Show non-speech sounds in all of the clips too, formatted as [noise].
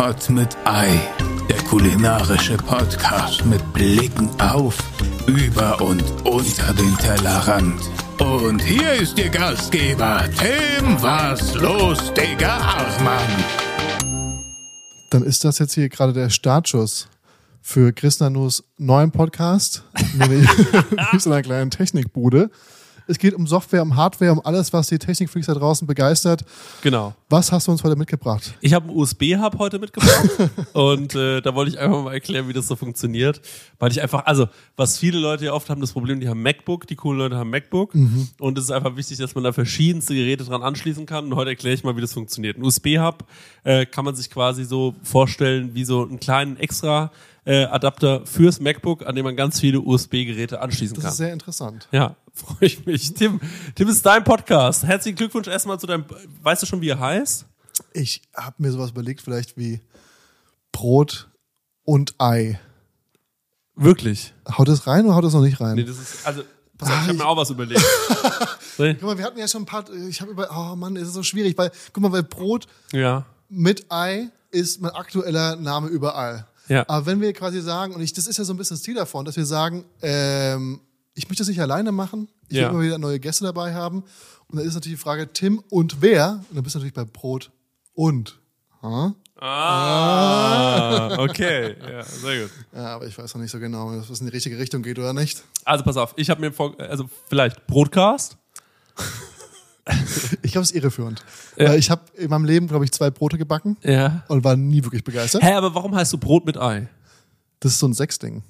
Pot mit Ei, der kulinarische Podcast mit Blicken auf, über und unter den Tellerrand. Und hier ist Ihr Gastgeber, Tim Was los, Digga Achmann. Dann ist das jetzt hier gerade der Startschuss für Chris Nanus neuen Podcast, nämlich [laughs] [laughs] in einer kleinen Technikbude. Es geht um Software, um Hardware, um alles, was die Technikfreaks da draußen begeistert. Genau. Was hast du uns heute mitgebracht? Ich habe einen USB-Hub heute mitgebracht [laughs] und äh, da wollte ich einfach mal erklären, wie das so funktioniert. Weil ich einfach, also was viele Leute ja oft haben, das Problem, die haben MacBook, die coolen Leute haben MacBook und es ist einfach wichtig, dass man da verschiedenste Geräte dran anschließen kann. Und heute erkläre ich mal, wie das funktioniert. Ein USB-Hub äh, kann man sich quasi so vorstellen wie so einen kleinen extra äh, Adapter fürs MacBook, an dem man ganz viele USB-Geräte anschließen Das kann. ist sehr interessant. Ja, [laughs] freue ich mich. Tim, Tim ist dein Podcast. Herzlichen Glückwunsch erstmal zu deinem, weißt du schon, wie er heißt? Ich habe mir sowas überlegt, vielleicht wie Brot und Ei. Wirklich? Haut es rein oder haut es noch nicht rein? Nee, das ist, also, pass auf, ich habe mir auch was überlegt. [laughs] Guck mal, wir hatten ja schon ein paar, ich habe über, oh Mann, es ist so schwierig, weil, guck mal, weil Brot ja. mit Ei ist mein aktueller Name überall. Ja. Aber wenn wir quasi sagen, und ich, das ist ja so ein bisschen das Ziel davon, dass wir sagen, ähm, ich möchte das nicht alleine machen, ich Ja. will immer wieder neue Gäste dabei haben. Und dann ist natürlich die Frage, Tim und wer? Und dann bist du natürlich bei Brot und. Ha? Ah, okay. Ja, sehr gut. Ja, aber ich weiß noch nicht so genau, ob es in die richtige Richtung geht oder nicht. Also pass auf, ich habe mir vor, also vielleicht Broadcast. [laughs] Ich glaube, es ist irreführend. Ja. Ich habe in meinem Leben, glaube ich, zwei Brote gebacken Ja. und war nie wirklich begeistert. Hä, aber warum heißt du Brot mit Ei? Das ist so ein Sechsding.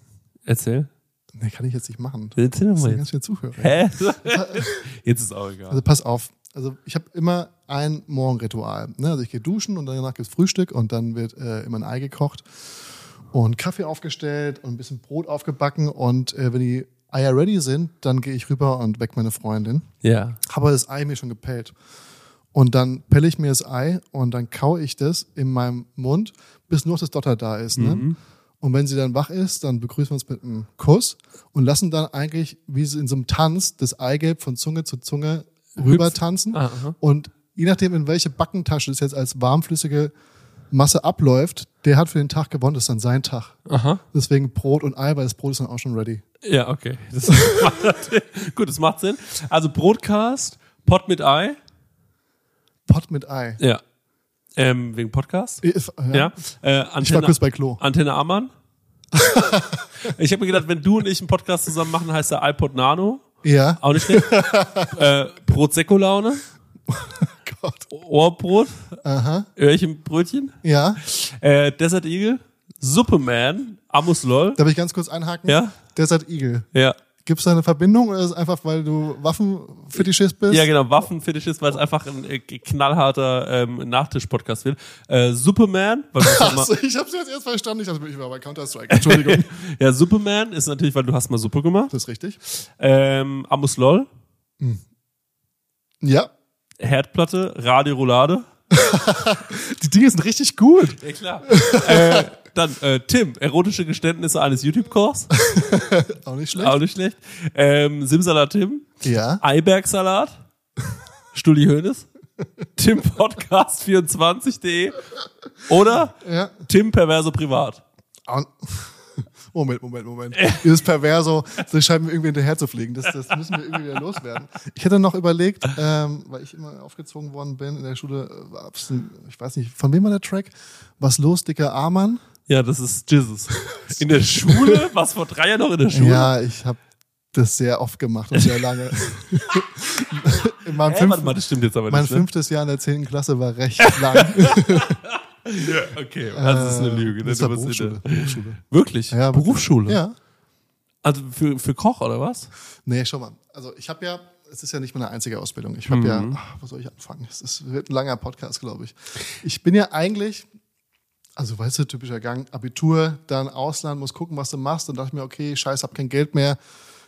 Erzähl. Nee, kann ich jetzt nicht machen. Erzähl doch mal ganz viele Zuhörer. Hä? [laughs] Jetzt ist auch egal. Also pass auf. Also ich habe immer ein Morgenritual. Ne? Also ich gehe duschen und danach gibt's Frühstück und dann wird äh, immer ein Ei gekocht und Kaffee aufgestellt und ein bisschen Brot aufgebacken und äh, wenn die Eier ready sind, dann gehe ich rüber und weck meine Freundin. Ja. Habe das Ei mir schon gepellt. Und dann pelle ich mir das Ei und dann kaue ich das in meinem Mund, bis nur noch das Dotter da ist. Ne? Und wenn sie dann wach ist, dann begrüßen wir uns mit einem Kuss und lassen dann eigentlich, wie sie in so einem Tanz, das Eigelb von Zunge zu Zunge rüber tanzen. Ah. Und je nachdem, in welche Backentasche es jetzt als warmflüssige Masse abläuft, der hat für den Tag gewonnen, das ist dann sein Tag. Aha. Deswegen Brot und Ei, weil das Brot ist dann auch schon ready. Ja, okay. Das macht, [laughs] gut, das macht Sinn. Also Broadcast, Pot mit Ei. Pot mit Ei. Ja. Ähm, wegen Podcast. Ich- Ja. Äh, Ich war Antenne, kurz bei Klo. Antenne Ammann. [laughs] ich habe mir gedacht, wenn du und ich einen Podcast zusammen machen, heißt der iPod Nano. Ja. Auch nicht schlecht. [laughs] äh, Brot-Sekko-Laune. Gott. Ohrbrot. Aha. Öhrchenbrötchen. Ja. Äh, Desert Eagle. Superman. Amus LOL. Darf ich ganz kurz einhaken? Ja? Desert Eagle. Ja. Gibt es da eine Verbindung oder ist es einfach, weil du Waffenfetischist bist? Ja, genau, Waffenfetischist, weil es einfach ein äh, knallharter ähm, Nachtisch-Podcast wird. Äh, Superman, weil du [laughs] mal, Achso, ich hab's jetzt erst verstanden. Ich dachte, ich war bei Counter-Strike. Entschuldigung. [laughs] ja, Superman ist natürlich, weil du hast mal Suppe gemacht. das ist richtig. Ähm, Amus LOL, Ja. Herdplatte, Radio Roulade. [laughs] Die Dinge sind richtig gut. Ja, klar. [laughs] äh, dann äh, Tim, erotische Geständnisse eines YouTube-Kurs. [laughs] Auch nicht schlecht. Auch nicht schlecht. Ähm, Simsalat Tim, Ja. Eibergsalat, Stulli Hoeneß, timpodcast24.de oder Ja. Tim Perverse Privat. Au- Moment, Moment, Moment. Dieses Perverso, das scheint mir irgendwie hinterher zu fliegen. Das, das müssen wir irgendwie wieder loswerden. Ich hätte noch überlegt, ähm, weil ich immer aufgezogen worden bin in der Schule, äh, ich weiß nicht, von wem war der Track? Was los, dicker Armann? Ja, das ist Jesus. In der Schule? Was vor drei Jahren noch in der Schule? Ja, ich habe das sehr oft gemacht und sehr lange. [laughs] in meinem, Hä, fünf, warte mal, das stimmt jetzt aber mein nicht. Ne? fünftes Jahr in der zehnten Klasse war recht lang. [laughs] Ja, okay, das ist eine Lüge. Ne? Das bist in Berufsschule. Berufsschule. Wirklich? Ja, Berufsschule? Ja. Also für, für Koch oder was? Nee, schau mal. Also ich habe ja, es ist ja nicht meine einzige Ausbildung. Ich habe ja, ach, wo soll ich anfangen? Es ist, wird ein langer Podcast, glaube ich. Ich bin ja eigentlich, also weißt du, typischer Gang, Abitur, dann Ausland, muss gucken, was du machst. Dann dachte ich mir, okay, scheiß, hab kein Geld mehr.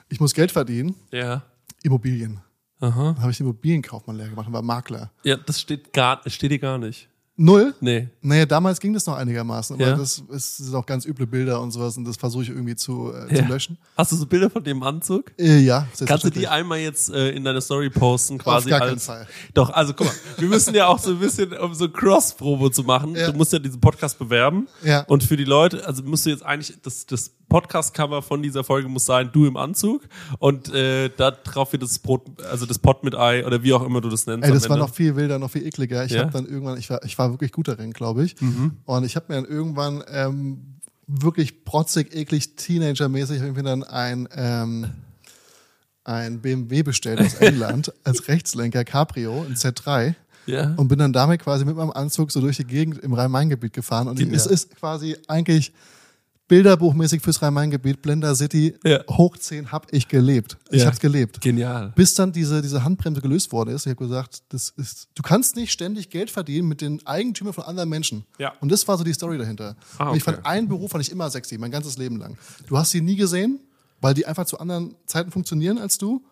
Ich muss Geld verdienen. Ja. Immobilien. Aha. Dann habe ich den Immobilienkaufmann leer gemacht und war Makler. Ja, das steht gar, steht dir gar nicht. Null? Nee. Naja, damals ging das noch einigermaßen, aber Ja. das, ist, das sind auch ganz üble Bilder und sowas und das versuche ich irgendwie zu, äh, Ja. zu löschen. Hast du so Bilder von dem Anzug? Äh, ja, Kannst du die einmal jetzt äh, in deine Story posten, quasi gar als, keinen Fall. Doch, also guck mal, wir müssen ja auch so ein bisschen, um so Cross-Probe zu machen. Ja. Du musst ja diesen Podcast bewerben. Ja. Und für die Leute, also musst du jetzt eigentlich, das, das Podcast-Cover von dieser Folge muss sein, du im Anzug. Und äh, da drauf wird das Brot, also das Pot mit Ei oder wie auch immer du das nennst. Ey, das war noch viel wilder, noch viel ekliger. Ich Ja? habe dann irgendwann, ich war, ich war wirklich gut darin, glaube ich. Und ich habe mir dann irgendwann ähm, wirklich protzig, eklig, Teenager-mäßig mir dann ein, ähm, ein BMW bestellt aus [laughs] England als Rechtslenker Cabrio, ein Z3. Ja. Und bin dann damit quasi mit meinem Anzug so durch die Gegend im Rhein-Main-Gebiet gefahren. Und es ist quasi eigentlich bilderbuchmäßig fürs Rhein-Main-Gebiet, Blender City, Ja. hoch 10 hab ich gelebt. Ich Ja. hab's gelebt Genial. bis dann diese, diese Handbremse gelöst worden ist. Ich habe gesagt, das ist, du kannst nicht ständig Geld verdienen mit den Eigentümern von anderen Menschen. Ja. Und das war so die Story dahinter. Ah, Und ich okay. fand einen Beruf fand ich immer sexy, mein ganzes Leben lang. Du hast sie nie gesehen, weil die einfach zu anderen Zeiten funktionieren als du.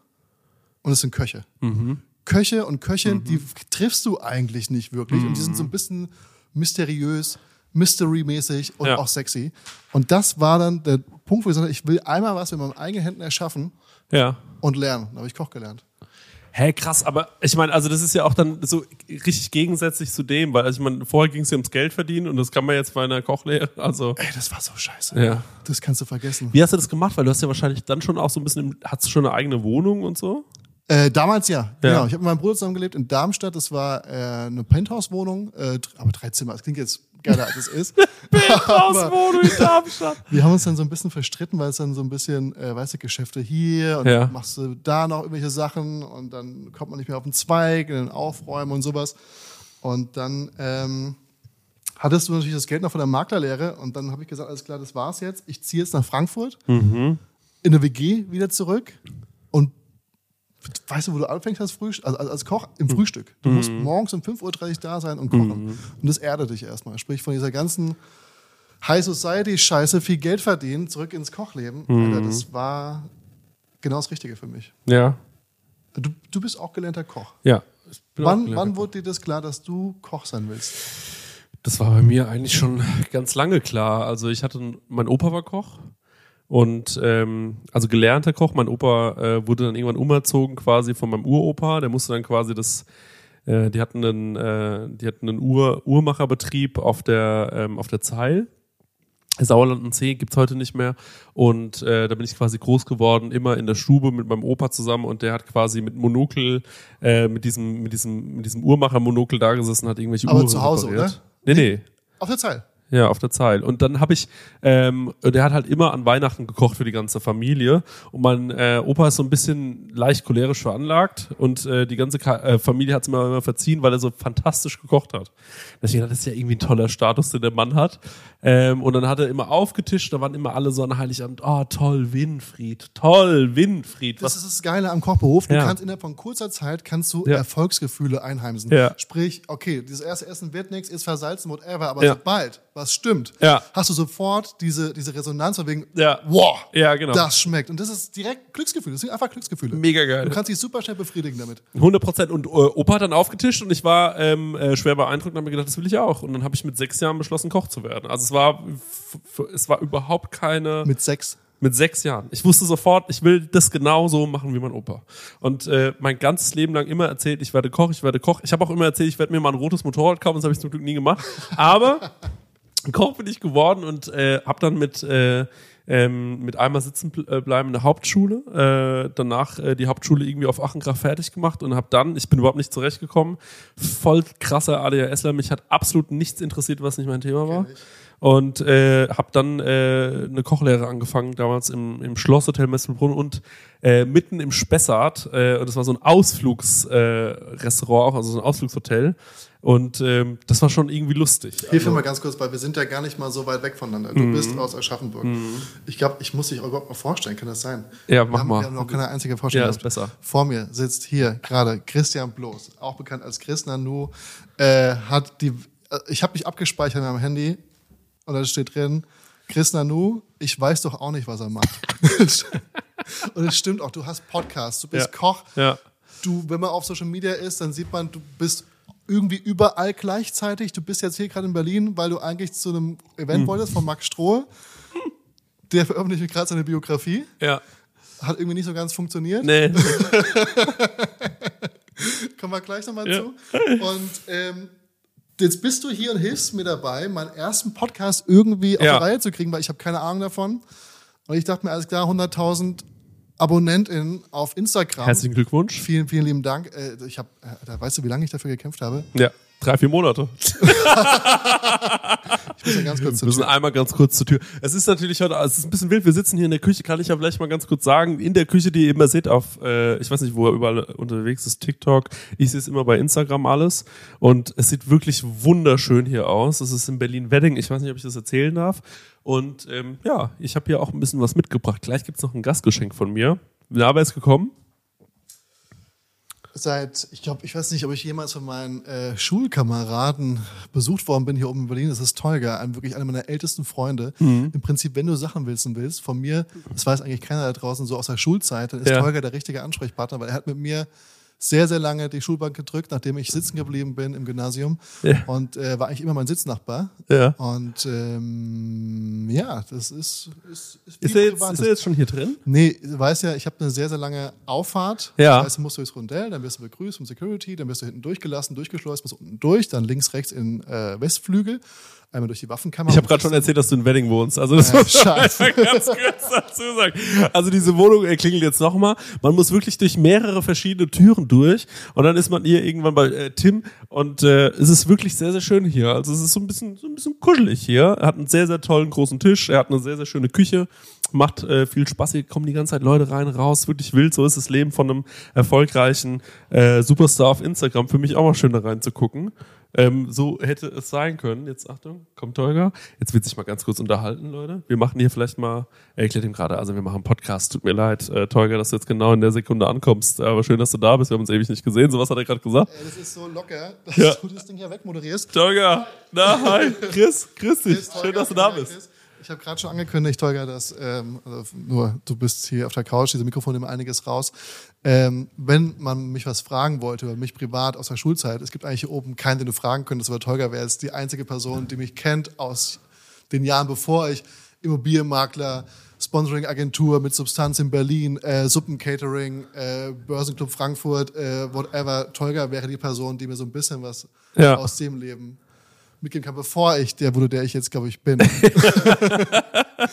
Und es sind Köche. Mhm. Köche und Köchinnen, die triffst du eigentlich nicht wirklich. Und die Mhm. sind so ein bisschen mysteriös, mystery-mäßig und Ja. auch sexy. Und das war dann der Punkt, wo ich sagte, ich will einmal was mit meinen eigenen Händen erschaffen Ja. und lernen. Da habe ich Koch gelernt. Hä, krass, aber ich meine, also das ist ja auch dann so richtig gegensätzlich zu dem, weil also ich meine, vorher ging es ja ums Geld verdienen und das kann man jetzt bei einer Kochlehre, also Ey, das war so scheiße. Ja. Das kannst du vergessen. Wie hast du das gemacht? Weil du hast ja wahrscheinlich dann schon auch so ein bisschen, im- hast du schon eine eigene Wohnung und so? Äh, damals ja, Ja. genau. Ich habe mit meinem Bruder zusammen gelebt in Darmstadt. Das war äh, eine Penthouse-Wohnung, äh, aber drei Zimmer. Das klingt jetzt geiler, als es [laughs] ist. aber Wohnung in Darmstadt. [laughs] wir haben uns dann so ein bisschen verstritten, weil es dann so ein bisschen, äh, weißt du, Geschäfte hier und Ja. dann machst du da noch irgendwelche Sachen und dann kommt man nicht mehr auf den Zweig, in den Aufräumen und sowas. Und dann ähm, hattest du natürlich das Geld noch von der Maklerlehre und dann habe ich gesagt, alles klar, das war's jetzt. Ich ziehe jetzt nach Frankfurt in eine WG wieder zurück und weißt du, wo du anfängst als, Frühst also als, Koch? Im Frühstück. Du musst morgens um 5.30 Uhr da sein und kochen. Und das erdet dich erstmal. Sprich, von dieser ganzen High Society-Scheiße viel Geld verdienen, zurück ins Kochleben. Alter, das war genau das Richtige für mich. Ja. Du, du bist auch gelernter Koch. Ja. Wann, wann wurde dir das klar, dass du Koch sein willst? Das war bei mir eigentlich schon [laughs] ganz lange klar. Also ich hatte, mein Opa war Koch und ähm, also gelernter Koch. Mein Opa äh, wurde dann irgendwann umerzogen quasi von meinem Uropa. Der musste dann quasi das, äh, die hatten einen, äh, die hatten einen Uhr, Uhrmacherbetrieb auf der ähm, auf der Zeil. Sauerland und See gibt's heute nicht mehr. Und äh, da bin ich quasi groß geworden, immer in der Stube mit meinem Opa zusammen und der hat quasi mit Monokel, äh, mit diesem, mit diesem, mit diesem Uhrmacher-Monokel da gesessen, hat irgendwelche Aber Uhren zu Hause, repariert. Nee, nee. Auf der Zeil. Ja, auf der Zeil. Und dann habe ich, ähm, der hat halt immer an Weihnachten gekocht für die ganze Familie. Und mein äh, Opa ist so ein bisschen leicht cholerisch veranlagt und äh, die ganze Ka äh, Familie hat es mir immer verziehen, weil er so fantastisch gekocht hat. Deswegen das ist ja irgendwie ein toller Status, den der Mann hat. Ähm, und dann hat er immer aufgetischt, da waren immer alle so an Heiligabend, oh toll, Winfried, toll, Winfried. Das ist das Geile am Kochberuf. Du Ja. kannst innerhalb von kurzer Zeit kannst du Ja. Erfolgsgefühle einheimsen. Ja. Sprich, okay, dieses erste Essen wird nichts, ist versalzen, whatever, aber sobald was stimmt, Ja. hast du sofort diese, diese Resonanz von wegen, Ja. wow, Ja, genau. das schmeckt. Und das ist direkt Glücksgefühle. Das sind einfach Glücksgefühle. Mega geil. Du kannst dich super schnell befriedigen damit. 100 Prozent. Und äh, Opa hat dann aufgetischt und ich war ähm, äh, schwer beeindruckt und habe mir gedacht, das will ich auch. Und dann habe ich mit sechs Jahren beschlossen, Koch zu werden. Also es war, es war überhaupt keine Mit Sex. mit sechs Jahren. Ich wusste sofort, ich will das genau so machen wie mein Opa. Und äh, mein ganzes Leben lang immer erzählt, ich werde Koch, ich werde Koch. Ich habe auch immer erzählt, ich werde mir mal ein rotes Motorrad kaufen, das habe ich zum Glück nie gemacht. Aber Koch bin ich geworden und äh, habe dann mit äh, ähm, mit einmal sitzen äh, bleiben in der Hauptschule, äh, danach äh, die Hauptschule irgendwie auf Achengrach fertig gemacht und habe dann, ich bin überhaupt nicht zurechtgekommen, voll krasser ADHSler, mich hat absolut nichts interessiert, was nicht mein Thema war. Und äh, habe dann äh, eine Kochlehre angefangen, damals im, im Schlosshotel Messelbrunn und äh, mitten im Spessart. Äh, und das war so ein Ausflugsrestaurant, äh, also so ein Ausflugshotel. Und ähm, das war schon irgendwie lustig. Hilf mir mal ganz kurz, weil wir sind ja gar nicht mal so weit weg voneinander. Du Mhm. bist aus Aschaffenburg. Ich glaube, ich muss dich überhaupt mal vorstellen. Kann das sein? Ja, wir mach haben, mal. Wir haben noch keine einzige Vorstellung. Ja, ist besser. Vor mir sitzt hier gerade Christian Bloß, auch bekannt als Chris Nanu, äh, hat die, äh, ich habe mich abgespeichert in meinem Handy und da steht drin, Chris Nanu, ich weiß doch auch nicht, was er macht. [laughs] und es stimmt auch, du hast Podcasts, du bist Ja. Koch, Ja. du, wenn man auf Social Media ist, dann sieht man, du bist irgendwie überall gleichzeitig. Du bist jetzt hier gerade in Berlin, weil du eigentlich zu einem Event wolltest von Max Strohe. Der veröffentlicht gerade seine Biografie. Ja. Hat irgendwie nicht so ganz funktioniert. Nee. [laughs] Kommen wir gleich nochmal Ja. zu. Und ähm, jetzt bist du hier und hilfst mir dabei, meinen ersten Podcast irgendwie auf Ja. die Reihe zu kriegen, weil ich habe keine Ahnung davon. Und ich dachte mir, alles klar, 100.000 AbonnentInnen auf Instagram. Herzlichen Glückwunsch. Vielen, vielen lieben Dank. Äh, Ich habe, da weißt du, wie lange ich dafür gekämpft habe? Ja. Drei, vier Monate. [laughs] Ich muss ja ganz kurz Wir zur müssen Tür. einmal ganz kurz zur Tür. Es ist natürlich heute, es ist ein bisschen wild. Wir sitzen hier in der Küche, kann ich ja vielleicht mal ganz kurz sagen. In der Küche, die ihr immer seht auf, äh, ich weiß nicht, wo er überall unterwegs ist, TikTok. Ich sehe es immer bei Instagram alles. Und es sieht wirklich wunderschön hier aus. Es ist in Berlin-Wedding. Ich weiß nicht, ob ich das erzählen darf. Und ähm, ja, ich habe hier auch ein bisschen was mitgebracht. Gleich gibt's noch ein Gastgeschenk von mir. Na, wer ist gekommen? Seit, ich glaube, ich weiß nicht, ob ich jemals von meinen äh, Schulkameraden besucht worden bin hier oben in Berlin. Das ist Tolga, ein, wirklich einer meiner ältesten Freunde. Mhm. Im Prinzip, wenn du Sachen wissen willst, von mir, das weiß eigentlich keiner da draußen, so aus der Schulzeit, dann ist Ja. Tolga der richtige Ansprechpartner, weil er hat mit mir sehr, sehr lange die Schulbank gedrückt, nachdem ich sitzen geblieben bin im Gymnasium. Ja. Und äh, war eigentlich immer mein Sitznachbar. Ja. Und ähm, ja, das ist, ist, ist, Ist er, jetzt, ist er jetzt schon hier drin? Nee, du weißt ja, ich habe eine sehr, sehr lange Auffahrt. Ja. Das heißt, du musst durchs Rondell, dann wirst du begrüßt vom Security, dann wirst du hinten durchgelassen, durchgeschleust, bis unten durch, dann links, rechts in äh, Westflügel, einmal durch die Waffenkammer. Ich habe gerade schon erzählt, dass du in Wedding wohnst. Also das Äh, muss scheiße. einfach ganz kurz dazu sagen. Also diese Wohnung äh, klingelt jetzt nochmal. Man muss wirklich durch mehrere verschiedene Türen durch und dann ist man hier irgendwann bei äh, Tim und äh, es ist wirklich sehr, sehr schön hier. Also es ist so ein bisschen, so ein bisschen kuschelig hier. Er hat einen sehr, sehr tollen großen Tisch. Er hat eine sehr, sehr schöne Küche. Macht äh, viel Spaß. Hier kommen die ganze Zeit Leute rein, raus. Wirklich wild. So ist das Leben von einem erfolgreichen äh, Superstar auf Instagram. Für mich auch mal schön da reinzugucken. Ähm, so hätte es sein können. Jetzt Achtung, kommt Tolga. Jetzt wird sich mal ganz kurz unterhalten, Leute. Wir machen hier vielleicht mal, er erklärt ihm gerade, also wir machen einen Podcast. Tut mir leid, äh, Tolga, dass du jetzt genau in der Sekunde ankommst. Aber schön, dass du da bist. Wir haben uns ewig nicht gesehen. So was hat er gerade gesagt. Ey, das ist so locker, dass Ja. du das Ding hier wegmoderierst. Tolga, na hi, [laughs] Chris, grüß dich. Chris, Schön, Tolga, dass du da bist. Ich habe gerade schon angekündigt, Tolga, dass ähm, also nur du bist hier auf der Couch, diese Mikrofone nehmen einiges raus. Ähm, wenn man mich was fragen wollte über mich privat aus der Schulzeit, es gibt eigentlich hier oben keinen, den du fragen könntest, aber Tolga wäre jetzt die einzige Person, die mich kennt aus den Jahren, bevor ich Immobilienmakler, Sponsoring-Agentur mit Substanz in Berlin, äh, Suppencatering, äh, Börsenclub Frankfurt, äh, whatever. Tolga wäre die Person, die mir so ein bisschen was Ja. aus dem Leben mitgeben kann, bevor ich der wurde, der ich jetzt, glaube ich, bin. [laughs]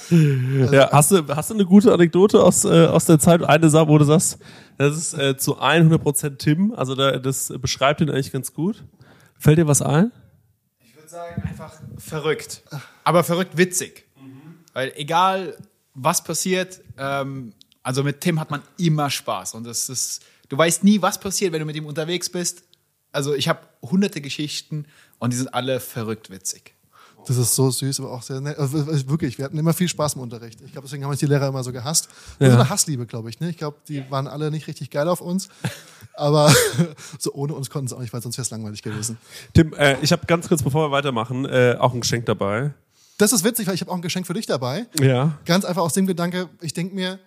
Ja, hast du, hast du eine gute Anekdote aus, äh, aus der Zeit? Eine Sache, wo du sagst, das ist äh, zu 100% Tim. Also da, das beschreibt ihn eigentlich ganz gut. Fällt dir was ein? Ich würde sagen, einfach verrückt. Aber verrückt witzig. Weil egal, was passiert, ähm, also mit Tim hat man immer Spaß. Und das ist, du weißt nie, was passiert, wenn du mit ihm unterwegs bist. Also ich habe hunderte Geschichten und die sind alle verrückt witzig. Das ist so süß, aber auch sehr nett. Also, wirklich, wir hatten immer viel Spaß im Unterricht. Ich glaube, deswegen haben uns die Lehrer immer so gehasst. Das Ja. ist eine Hassliebe, glaube ich. Ne? Ich glaube, die waren alle nicht richtig geil auf uns. Aber [laughs] so ohne uns konnten sie auch nicht, weil sonst wäre es langweilig gewesen. Tim, äh, ich habe ganz kurz, bevor wir weitermachen, äh, auch ein Geschenk dabei. Das ist witzig, weil ich habe auch ein Geschenk für dich dabei. Ja. Ganz einfach aus dem Gedanke, ich denke mir,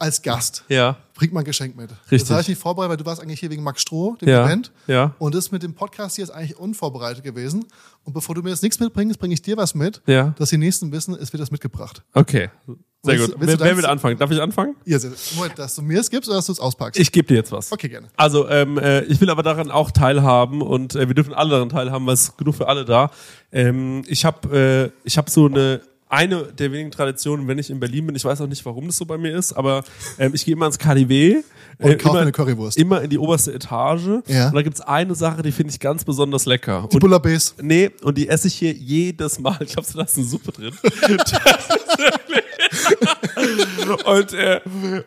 als Gast Ja. bringt man ein Geschenk mit. Richtig. Das habe ich nicht vorbereitet, weil du warst eigentlich hier wegen Max Stroh, dem Ja. Event. Ja. Und das mit dem Podcast hier ist eigentlich unvorbereitet gewesen. Und bevor du mir jetzt nichts mitbringst, bringe ich dir was mit, Ja. dass die Nächsten wissen, es wird das mitgebracht. Okay. Sehr Willst gut. willst du wer, wer will anfangen? Darf ich anfangen? Ja, sehr- Moment, dass du mir es gibst oder dass du es auspackst? Ich gebe dir jetzt was. Okay, gerne. Also, ähm, äh, ich will aber daran auch teilhaben und äh, wir dürfen alle daran teilhaben, weil es genug für alle da. Ähm, ich habe äh, ich hab so eine eine der wenigen Traditionen, wenn ich in Berlin bin, ich weiß auch nicht, warum das so bei mir ist, aber ähm, ich gehe immer ins KDW. Und kauf immer, eine Currywurst. Immer in die oberste Etage. Ja. Und da gibt's eine Sache, die finde ich ganz besonders lecker. Die Bullabes. Nee, und die esse ich hier jedes Mal. [laughs] Ich glaube, da ist eine Suppe drin. [laughs] und, äh,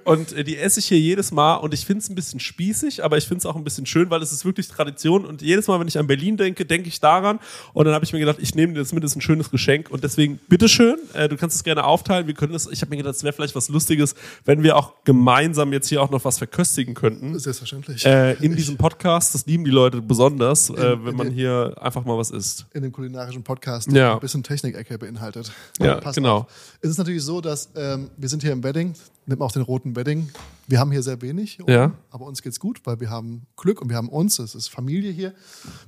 und äh, die esse ich hier jedes Mal und ich finde es ein bisschen spießig, aber ich finde es auch ein bisschen schön, weil es ist wirklich Tradition und jedes Mal, wenn ich an Berlin denke, denke ich daran und dann habe ich mir gedacht, ich nehme dir das mit, das ist ein schönes Geschenk und deswegen bitteschön, äh, du kannst es gerne aufteilen, wir können das, ich habe mir gedacht, es wäre vielleicht was Lustiges, wenn wir auch gemeinsam jetzt hier auch noch was verköstigen könnten. Selbstverständlich. Äh, in diesem Podcast, das lieben die Leute besonders, äh, in wenn man den- hier einfach mal was isst. in dem kulinarischen Podcast, Ja. der ein bisschen Technik-Ecke beinhaltet. Ja, Pass genau. auf. Es ist natürlich so, dass ähm, wir sind hier im Wedding, nimmt man auch den roten Wedding. Wir haben hier sehr wenig, Ja. aber uns geht's gut, weil wir haben Glück und wir haben uns. Es ist Familie hier.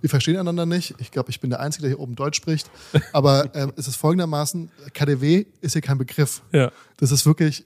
Wir verstehen einander nicht. Ich glaube, ich bin der Einzige, der hier oben Deutsch spricht. Aber ähm, es ist folgendermaßen: KDW ist hier kein Begriff. Ja. Das ist wirklich.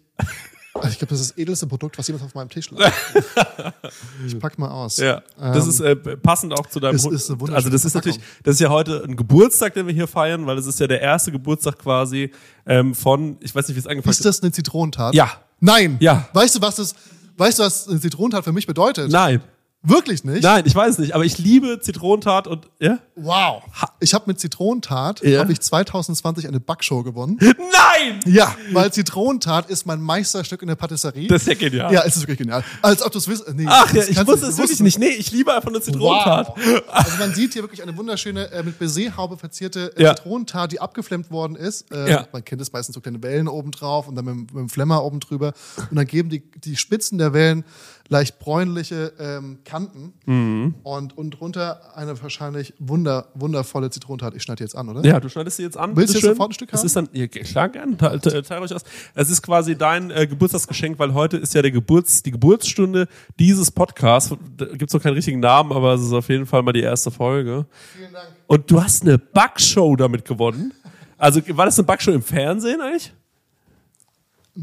Also ich glaube, das ist das edelste Produkt, was jemals auf meinem Tisch lag. [laughs] ich pack mal aus. Ja, das Ähm, ist äh, passend auch zu deinem Hund. ist eine Also das ist Verpackung. natürlich, das ist ja heute ein Geburtstag, den wir hier feiern, weil es ist ja der erste Geburtstag quasi ähm, von, ich weiß nicht, wie es angefangen Ist das eine Zitronentat? Ja. Nein. Ja. Weißt du, was das, weißt du, was eine Zitronentat für mich bedeutet? Nein, Wirklich nicht? nein, ich weiß nicht, aber ich liebe Zitronentat und ja. Wow. Ich habe mit Zitronentat, Ja. habe ich 2020 eine Backshow gewonnen. Nein! Ja, weil Zitronentat ist mein Meisterstück in der Patisserie. Das ist ja genial. Ja, es ist wirklich genial. Als ob du es wisst. Nee, Ach ja, ich wusste es wirklich nicht. Nee, ich liebe einfach nur Zitronentat. Wow. Also man sieht hier wirklich eine wunderschöne, äh, mit Baiserhaube verzierte äh, Ja. Zitronentat, die abgeflemmt worden ist. Äh, Ja. Man kennt es meistens so kleine Wellen oben drauf und dann mit, mit dem Flemmer oben drüber. Und dann geben die, die Spitzen der Wellen leicht bräunliche ähm, Kanten Mhm. und, und drunter eine wahrscheinlich wunder, wundervolle Zitronentat. Ich schneide die jetzt an, oder? Ja, du schneidest sie jetzt an. Willst du sofort ein Stück Das haben? ist dann, ja, klar, gern. Teil, teil, teil euch aus. Es ist quasi dein äh, Geburtstagsgeschenk, weil heute ist ja der Geburts, die Geburtsstunde dieses Podcasts. Da gibt's noch keinen richtigen Namen, aber es ist auf jeden Fall mal die erste Folge. Vielen Dank. Und du hast eine Backshow damit gewonnen. Also war das eine Backshow im Fernsehen eigentlich?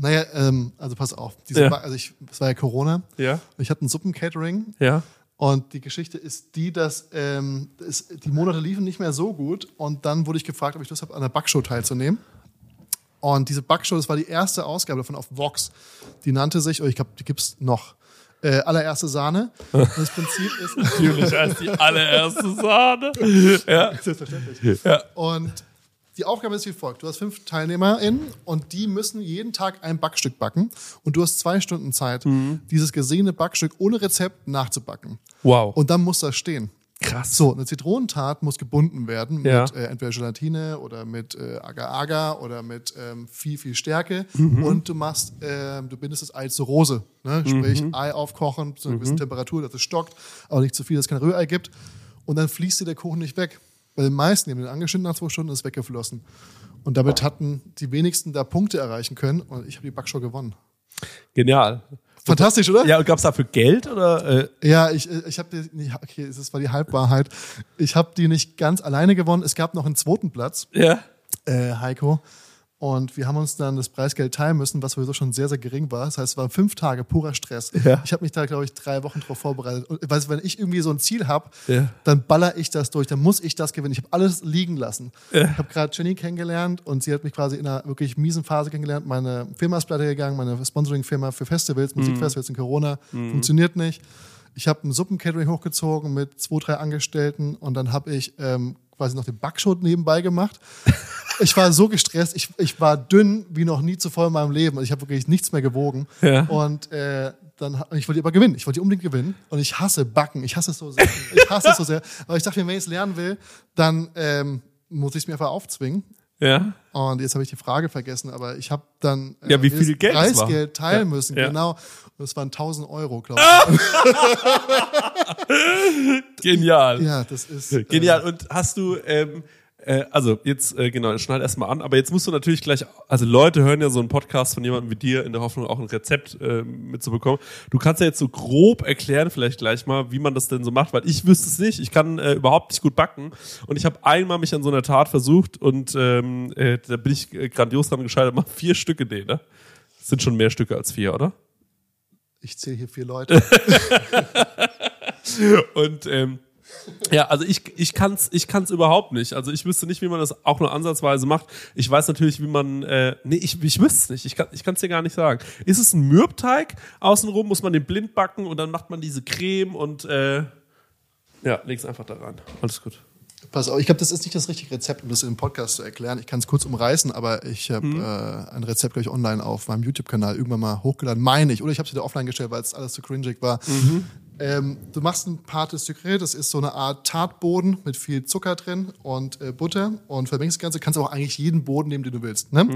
Naja, ähm, also pass auf. Diese Ja. Also ich, es war ja Corona. Ja. Ich hatte ein Suppencatering Ja. Und die Geschichte ist die, dass ähm, es, die Monate liefen nicht mehr so gut. Und dann wurde ich gefragt, ob ich Lust habe, an der Backshow teilzunehmen. Und diese Backshow, das war die erste Ausgabe davon auf Vox. Die nannte sich, oh, ich glaube, die gibt's noch, äh, allererste Sahne. Das Prinzip ist, [laughs] Natürlich als die allererste Sahne. [laughs] Ja. selbstverständlich. Ja. Und die Aufgabe ist wie folgt. Du hast fünf TeilnehmerInnen und die müssen jeden Tag ein Backstück backen. Und du hast zwei Stunden Zeit, Mhm. dieses gesehene Backstück ohne Rezept nachzubacken. Wow. Und dann muss das stehen. krass. So, eine Zitronentat muss gebunden werden Ja. mit äh, entweder Gelatine oder mit äh, Agar-Agar oder mit ähm, viel, viel Stärke. Mhm. Und du machst, ähm, du bindest das Ei zur Rose. Ne? Sprich, Mhm. Ei aufkochen zu einer gewissen Temperatur, dass es stockt, aber nicht zu viel, dass es kein Rührei gibt. Und dann fließt dir der Kuchen nicht weg. Bei den meisten, die haben den angeschnitten nach zwei Stunden, ist es weggeflossen. Und damit hatten die wenigsten da Punkte erreichen können und ich habe die Backshow gewonnen. Genial. Fantastisch, oder? Ja, und gab's dafür Geld oder? Äh, Ja, ich, äh, ich habe die, okay, das war die Halbwahrheit. Ich habe die nicht ganz alleine gewonnen. Es gab noch einen zweiten Platz, ja. äh, Heiko. Und wir haben uns dann das Preisgeld teilen müssen, was sowieso schon sehr, sehr gering war. Das heißt, es waren fünf Tage purer Stress. Ja. Ich habe mich da, glaube ich, drei Wochen drauf vorbereitet. Und weißt, wenn ich irgendwie so ein Ziel habe, Ja. dann baller ich das durch, dann muss ich das gewinnen. Ich habe alles liegen lassen. Ich habe gerade Jenny kennengelernt und sie hat mich quasi in einer wirklich miesen Phase kennengelernt. Meine Firma ist pleite gegangen, meine Sponsoring-Firma für Festivals, Mhm. Musikfestivals in Corona, funktioniert nicht. Ich habe ein Suppencatering hochgezogen mit zwei, drei Angestellten und dann habe ich ähm, quasi noch den Backshow nebenbei gemacht. [laughs] Ich war so gestresst, ich, ich war dünn wie noch nie zuvor in meinem Leben. Ich habe wirklich nichts mehr gewogen. Ja. Und äh, dann, ich wollte aber gewinnen. Ich wollte unbedingt gewinnen. Und ich hasse Backen. Ich hasse es so sehr. Ich hasse es so sehr. Aber ich dachte mir, wenn ich es lernen will, dann ähm, muss ich es mir einfach aufzwingen. Ja. Und jetzt habe ich die Frage vergessen, aber ich habe dann äh, Ja, wie das viel Geld. Preisgeld teilen Ja. müssen, Ja. genau. Und es waren 1000 Euro, glaube ich. [laughs] Genial. Ja, das ist äh, Genial. Und hast du, ähm, äh, also jetzt, äh, genau, schneid erstmal an, aber jetzt musst du natürlich gleich, also Leute hören ja so einen Podcast von jemandem wie dir in der Hoffnung, auch ein Rezept äh, mitzubekommen. Du kannst ja jetzt so grob erklären, vielleicht gleich mal, wie man das denn so macht, weil ich wüsste es nicht. Ich kann äh, überhaupt nicht gut backen. Und ich habe einmal mich an so einer Tat versucht und ähm, äh, da bin ich äh, grandios dran gescheitert, mach vier Stücke den, ne? Das sind schon mehr Stücke als vier, oder? ich zähle hier vier Leute. [laughs] [laughs] Und ähm, ja, also ich, ich kann's ich kann's überhaupt nicht. Also ich wüsste nicht, wie man das auch nur ansatzweise macht. Ich weiß natürlich, wie man, äh, nee, ich, ich wüsste es nicht. Ich kann ich kann's dir gar nicht sagen. Ist es ein Mürbteig außenrum? Muss man den blind backen und dann macht man diese Creme und äh, ja, leg's einfach da rein. Alles gut. Pass auf, ich glaube, das ist nicht das richtige Rezept, um das im Podcast zu erklären. Ich kann es kurz umreißen, aber ich habe Mhm. äh, ein Rezept, glaube ich, online auf meinem YouTube-Kanal irgendwann mal hochgeladen, meine ich. Oder ich habe es wieder offline gestellt, weil es alles zu cringig war. Mhm. Ähm, du machst ein Pate Sucré, das ist so eine Art Tartboden mit viel Zucker drin und äh, Butter und vermengst das Ganze. Kannst aber auch eigentlich jeden Boden nehmen, den du willst. Ne?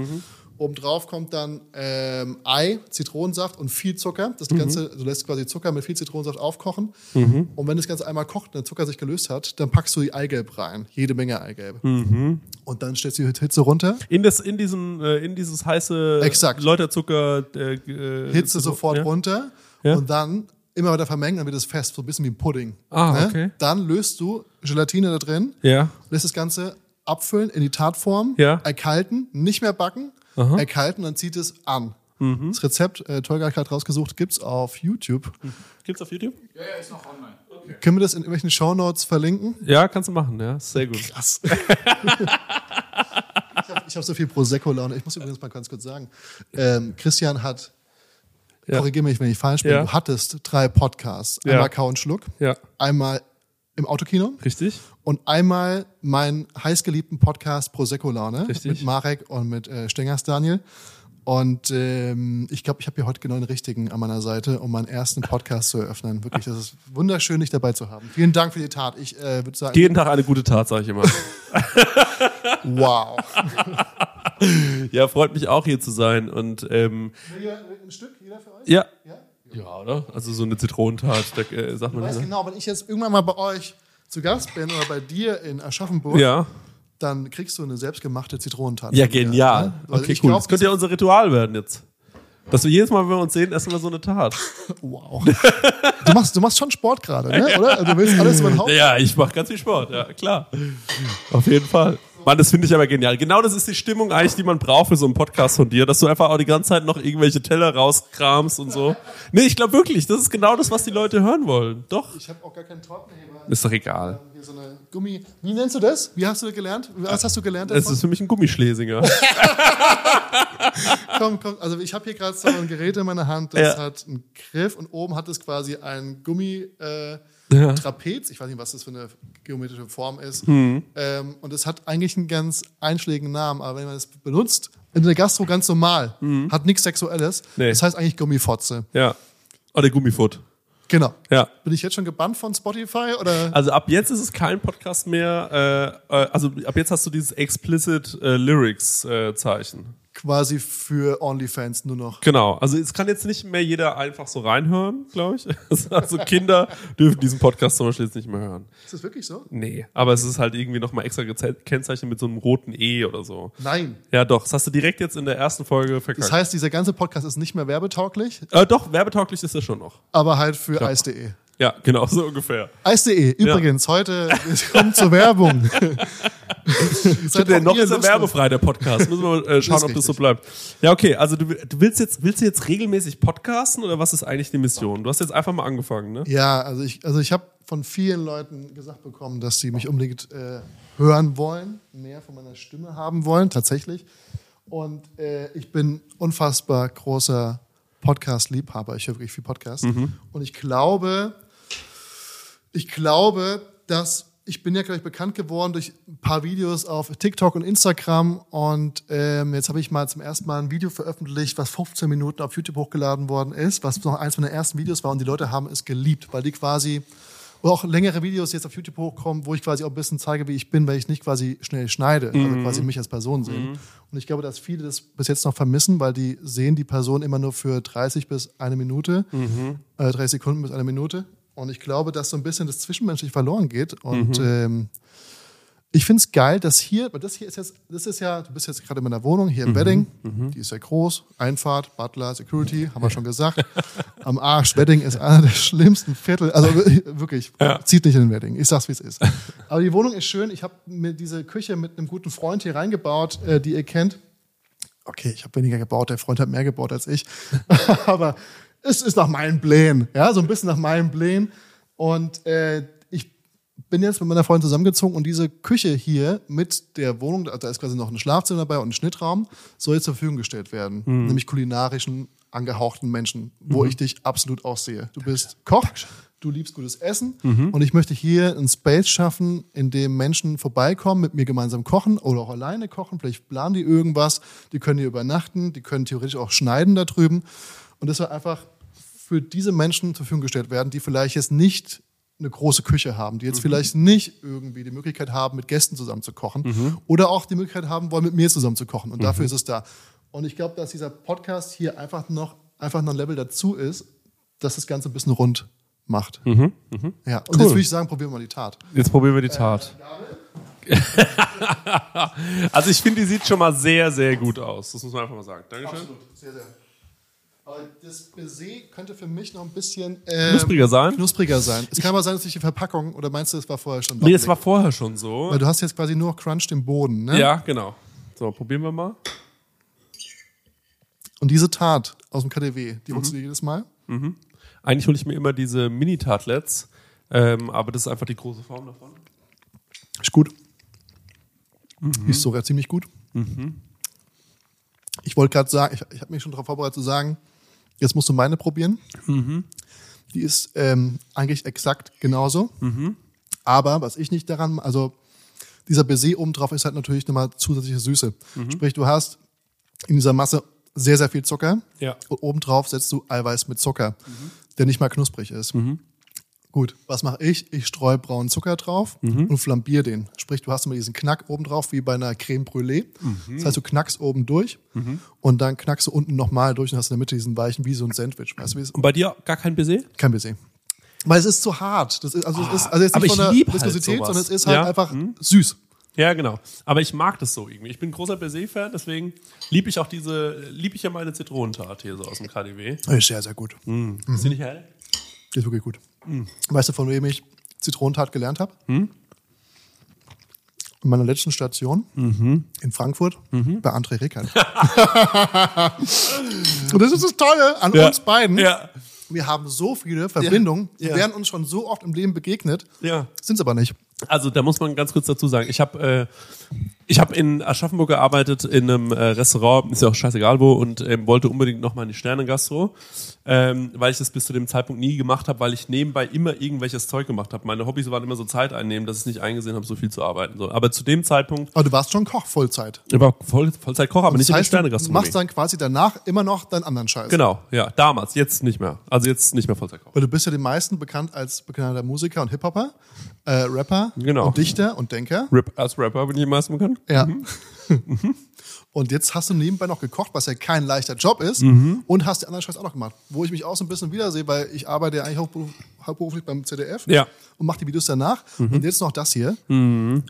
Obendrauf kommt dann ähm, Ei, Zitronensaft und viel Zucker. Das Ganze, du lässt quasi Zucker mit viel Zitronensaft aufkochen. Und wenn das Ganze einmal kocht und der Zucker sich gelöst hat, dann packst du die Eigelb rein. Jede Menge Eigelb. Und dann stellst du die Hitze runter. In, das, in, diesen, äh, in dieses heiße Exakt. Läuterzucker. Äh, äh, Hitze sofort ja. runter Ja. und dann immer weiter vermengen, dann wird es fest, so ein bisschen wie ein Pudding. Ah, ne? okay. Dann löst du Gelatine da drin, Ja. lässt das Ganze abfüllen in die Tartform, Ja. erkalten, nicht mehr backen, erkalten, dann zieht es an. Mhm. Das Rezept, äh, Tolga hat gerade rausgesucht, gibt's auf YouTube. Gibt's auf YouTube? Ja, ja, ist noch online. Können wir das in irgendwelchen Shownotes verlinken? Ja, kannst du machen, ja. Sehr gut. Krass. [laughs] ich habe hab so viel Prosecco-Laune. Ich muss übrigens mal ganz kurz sagen, ähm, Christian hat, Ja. korrigiere mich, wenn ich falsch bin, Ja. du hattest drei Podcasts. Ja. Einmal Kau und Schluck, Ja. einmal im Autokino Richtig? und einmal meinen heißgeliebten Podcast Prosecco Laune Richtig. mit Marek und mit äh, Stengers Daniel. Und ähm, ich glaube, ich habe hier heute genau den richtigen an meiner Seite, um meinen ersten Podcast zu eröffnen. Wirklich, das ist wunderschön, dich dabei zu haben. Vielen Dank für die Tat. Ich äh, würde sagen, Jeden Tag eine gute Tat, sage ich immer. [laughs] wow. [laughs] ja, freut mich auch hier zu sein. Und ähm, ein Stück, jeder für euch? ja. Ja? Ja, oder? Also so eine Zitronentat, da, äh, sagt Ich man weiß ne? genau, wenn ich jetzt irgendwann mal bei euch zu Gast bin oder bei dir in Aschaffenburg, Ja. dann kriegst du eine selbstgemachte Zitronentat. Ja, genial. ne? Weil Okay, ich cool. glaub, das könnte ja unser Ritual werden jetzt. Dass wir jedes Mal, wenn wir uns sehen, essen wir so eine Tat. [laughs] Wow. Du machst, du machst schon Sport gerade, ne? [laughs] oder? Also Du willst alles über den Haupt. Ja, ich mache ganz viel Sport, ja, klar. Auf jeden Fall. Mann, das finde ich aber genial. Genau das ist die Stimmung eigentlich, die man braucht für so einen Podcast von dir, dass du einfach auch die ganze Zeit noch irgendwelche Teller rauskramst und so. Nee, ich glaube wirklich, das ist genau das, was die Leute hören wollen. Doch. Ich habe auch gar keinen Tortenheber. Ist doch egal. Hier so eine Gummi. Wie nennst du das? Wie hast du gelernt? Was hast du gelernt? Es davon? ist für mich ein Gummischlesinger. [laughs] komm, komm. Also ich habe hier gerade so ein Gerät in meiner Hand, das Ja. hat einen Griff und oben hat es quasi ein Gummi. Äh, Ja. Trapez, ich weiß nicht, was das für eine geometrische Form ist. Mhm. Ähm, und es hat eigentlich einen ganz einschlägigen Namen, aber wenn man es benutzt, in der Gastro ganz normal, hat nichts Sexuelles. Mhm. Nee. Das heißt eigentlich Gummifotze. Ja. Oh, der Gummifoot. Genau. Ja. Bin ich jetzt schon gebannt von Spotify oder? Also ab jetzt ist es kein Podcast mehr, äh, äh, also ab jetzt hast du dieses explicit äh, Lyrics äh, Zeichen. Quasi für OnlyFans nur noch. Genau, also es kann jetzt nicht mehr jeder einfach so reinhören, glaube ich. [laughs] Also Kinder dürfen diesen Podcast zum Beispiel jetzt nicht mehr hören. Ist das wirklich so? Nee, aber es ist halt irgendwie nochmal extra gekennzeichnet mit so einem roten E oder so. Nein. Ja, doch, das hast du direkt jetzt in der ersten Folge verkackt. Das heißt, dieser ganze Podcast ist nicht mehr werbetauglich, äh, doch, werbetauglich ist er schon noch. aber halt für Eis.de. Ja, genau, so ungefähr. Eis.de, übrigens, heute kommt zur Werbung. [laughs] Seid noch ist er werbefrei, der Podcast. Müssen wir mal äh, schauen, ist ob das so richtig. bleibt. Ja, okay, also du, du willst jetzt, willst du jetzt regelmäßig podcasten oder was ist eigentlich die Mission? Du hast jetzt einfach mal angefangen, ne? Ja, also ich, also ich habe von vielen Leuten gesagt bekommen, dass sie mich unbedingt äh, hören wollen, mehr von meiner Stimme haben wollen, tatsächlich. Und äh, ich bin unfassbar großer Podcast-Liebhaber. Ich höre wirklich viel Podcast. Und ich glaube, ich glaube, dass ich bin ja gleich bekannt geworden durch ein paar Videos auf TikTok und Instagram und ähm, jetzt habe ich mal zum ersten Mal ein Video veröffentlicht, was 15 Minuten auf YouTube hochgeladen worden ist, was noch eins meiner ersten Videos war und die Leute haben es geliebt, weil die quasi oder auch längere Videos jetzt auf YouTube hochkommen, wo ich quasi auch ein bisschen zeige, wie ich bin, weil ich nicht quasi schnell schneide, also quasi mich als Person sehen. Und ich glaube, dass viele das bis jetzt noch vermissen, weil die sehen die Person immer nur für 30 bis eine Minute, äh, 30 Sekunden bis eine Minute. Und ich glaube, dass so ein bisschen das Zwischenmenschlich verloren geht. Und ähm, ich finde es geil, dass hier, weil das hier ist jetzt, das ist ja, du bist jetzt gerade in meiner Wohnung hier im Wedding, die ist ja groß, Einfahrt, Butler, Security, haben wir schon gesagt. [laughs] Am Arsch, Wedding ist einer der schlimmsten Viertel, also [laughs] wirklich, zieht nicht in den Wedding, ich sag's wie es ist. Aber die Wohnung ist schön, ich habe mir diese Küche mit einem guten Freund hier reingebaut, äh, die ihr kennt. Okay, ich habe weniger gebaut, der Freund hat mehr gebaut als ich. [laughs] Aber es ist nach meinen Plänen, ja, so ein bisschen nach meinen Plänen. Und äh, ich bin jetzt mit meiner Freundin zusammengezogen und diese Küche hier mit der Wohnung, da ist quasi noch ein Schlafzimmer dabei und ein Schnittraum, soll jetzt zur Verfügung gestellt werden. Nämlich kulinarischen, angehauchten Menschen, wo ich dich absolut aussehe. Du bist Koch, du liebst gutes Essen und ich möchte hier einen Space schaffen, in dem Menschen vorbeikommen, mit mir gemeinsam kochen oder auch alleine kochen. Vielleicht planen die irgendwas, die können hier übernachten, die können theoretisch auch schneiden da drüben. Und das soll einfach für diese Menschen zur Verfügung gestellt werden, die vielleicht jetzt nicht eine große Küche haben, die jetzt vielleicht nicht irgendwie die Möglichkeit haben, mit Gästen zusammen zu kochen oder auch die Möglichkeit haben wollen, mit mir zusammen zu kochen. Und dafür ist es da. Und ich glaube, dass dieser Podcast hier einfach noch, einfach noch ein Level dazu ist, dass das Ganze ein bisschen rund macht. Ja, und jetzt würde ich sagen, probieren wir mal die Tat. Jetzt probieren wir die Tat. [laughs] also ich finde, die sieht schon mal sehr, sehr gut aus. Das muss man einfach mal sagen. Dankeschön. Absolut, sehr, sehr. Das Baiser könnte für mich noch ein bisschen ähm, Knuspriger sein? knuspriger sein. Es kann aber sein, dass ich die Verpackung, oder meinst du, es war vorher schon Nee, es war vorher schon so. Weil du hast jetzt quasi nur Crunch im Boden, ne? Ja, genau. So, probieren wir mal. Und diese Tat aus dem KDW, die holst du dir jedes Mal? Eigentlich hole ich mir immer diese Mini-Tartlets, ähm, aber das ist einfach die große Form davon. Ist gut. Die Ist sogar ziemlich gut. Ich wollte gerade sagen, ich, ich habe mich schon darauf vorbereitet zu sagen, jetzt musst du meine probieren. Die ist ähm, eigentlich exakt genauso. Aber was ich nicht daran, also dieser Baiser obendrauf ist halt natürlich nochmal zusätzliche Süße. Sprich, du hast in dieser Masse sehr, sehr viel Zucker. Ja. Und obendrauf setzt du Eiweiß mit Zucker, der nicht mal knusprig ist. Gut, was mache ich? Ich streue braunen Zucker drauf und flambiere den. Sprich, du hast immer diesen Knack oben drauf, wie bei einer Creme Brûlée. Das heißt, du knackst oben durch und dann knackst du unten nochmal durch und hast in der Mitte diesen weichen, wie so ein Sandwich. Weißt du, wie es Und bei dir gar kein Baiser? Kein Baiser. Weil es ist zu hart. Das ist, also, es ist, also jetzt aber nicht ich von der halt Viskosität, sowas. sondern es ist halt Ja. einfach süß. Ja, genau. Aber ich mag das so irgendwie. Ich bin ein großer Baiser-Fan, deswegen liebe ich auch diese, liebe ich ja meine Zitronentat hier so aus dem KDW. Ist sehr, sehr gut. Ist die nicht hell? Die ist wirklich gut. Weißt du, von wem ich Zitronentat gelernt habe? In meiner letzten Station in Frankfurt bei André Rickert. [laughs] Und das ist das Tolle an Ja. uns beiden. Ja. Wir haben so viele Verbindungen, Ja. wären uns schon so oft im Leben begegnet, Ja. sind es aber nicht. Also da muss man ganz kurz dazu sagen, ich habe äh, ich habe in Aschaffenburg gearbeitet in einem äh, Restaurant, ist ja auch scheißegal wo, und ähm, wollte unbedingt nochmal in die Sterne-Gastro, ähm, weil ich das bis zu dem Zeitpunkt nie gemacht habe, weil ich nebenbei immer irgendwelches Zeug gemacht habe. Meine Hobbys waren immer so Zeit einnehmen, dass ich nicht eingesehen habe, so viel zu arbeiten. So. Aber zu dem Zeitpunkt, Aber du warst schon Koch, Vollzeit. ich war Voll, Vollzeitkoch, aber nicht das in der heißt, du Sterne-Gastronomie. machst dann quasi danach immer noch deinen anderen Scheiß. Genau, ja, damals, jetzt nicht mehr. Also jetzt nicht mehr Vollzeitkoch. Weil du bist ja den meisten bekannt als bekannter Musiker und Hip-Hopper, äh, Rapper Genau. und Dichter und Denker. Rip, als Rapper bin ich am meisten bekannt. Ja. [laughs] Und jetzt hast du nebenbei noch gekocht, was ja kein leichter Job ist, Mhm. und hast die anderen Scheiß auch noch gemacht. Wo ich mich auch so ein bisschen wiedersehe, weil ich arbeite ja eigentlich hauptberuf, hauptberuflich beim ZDF Ja. Mhm. und mache die Videos danach. Und jetzt noch das hier. Und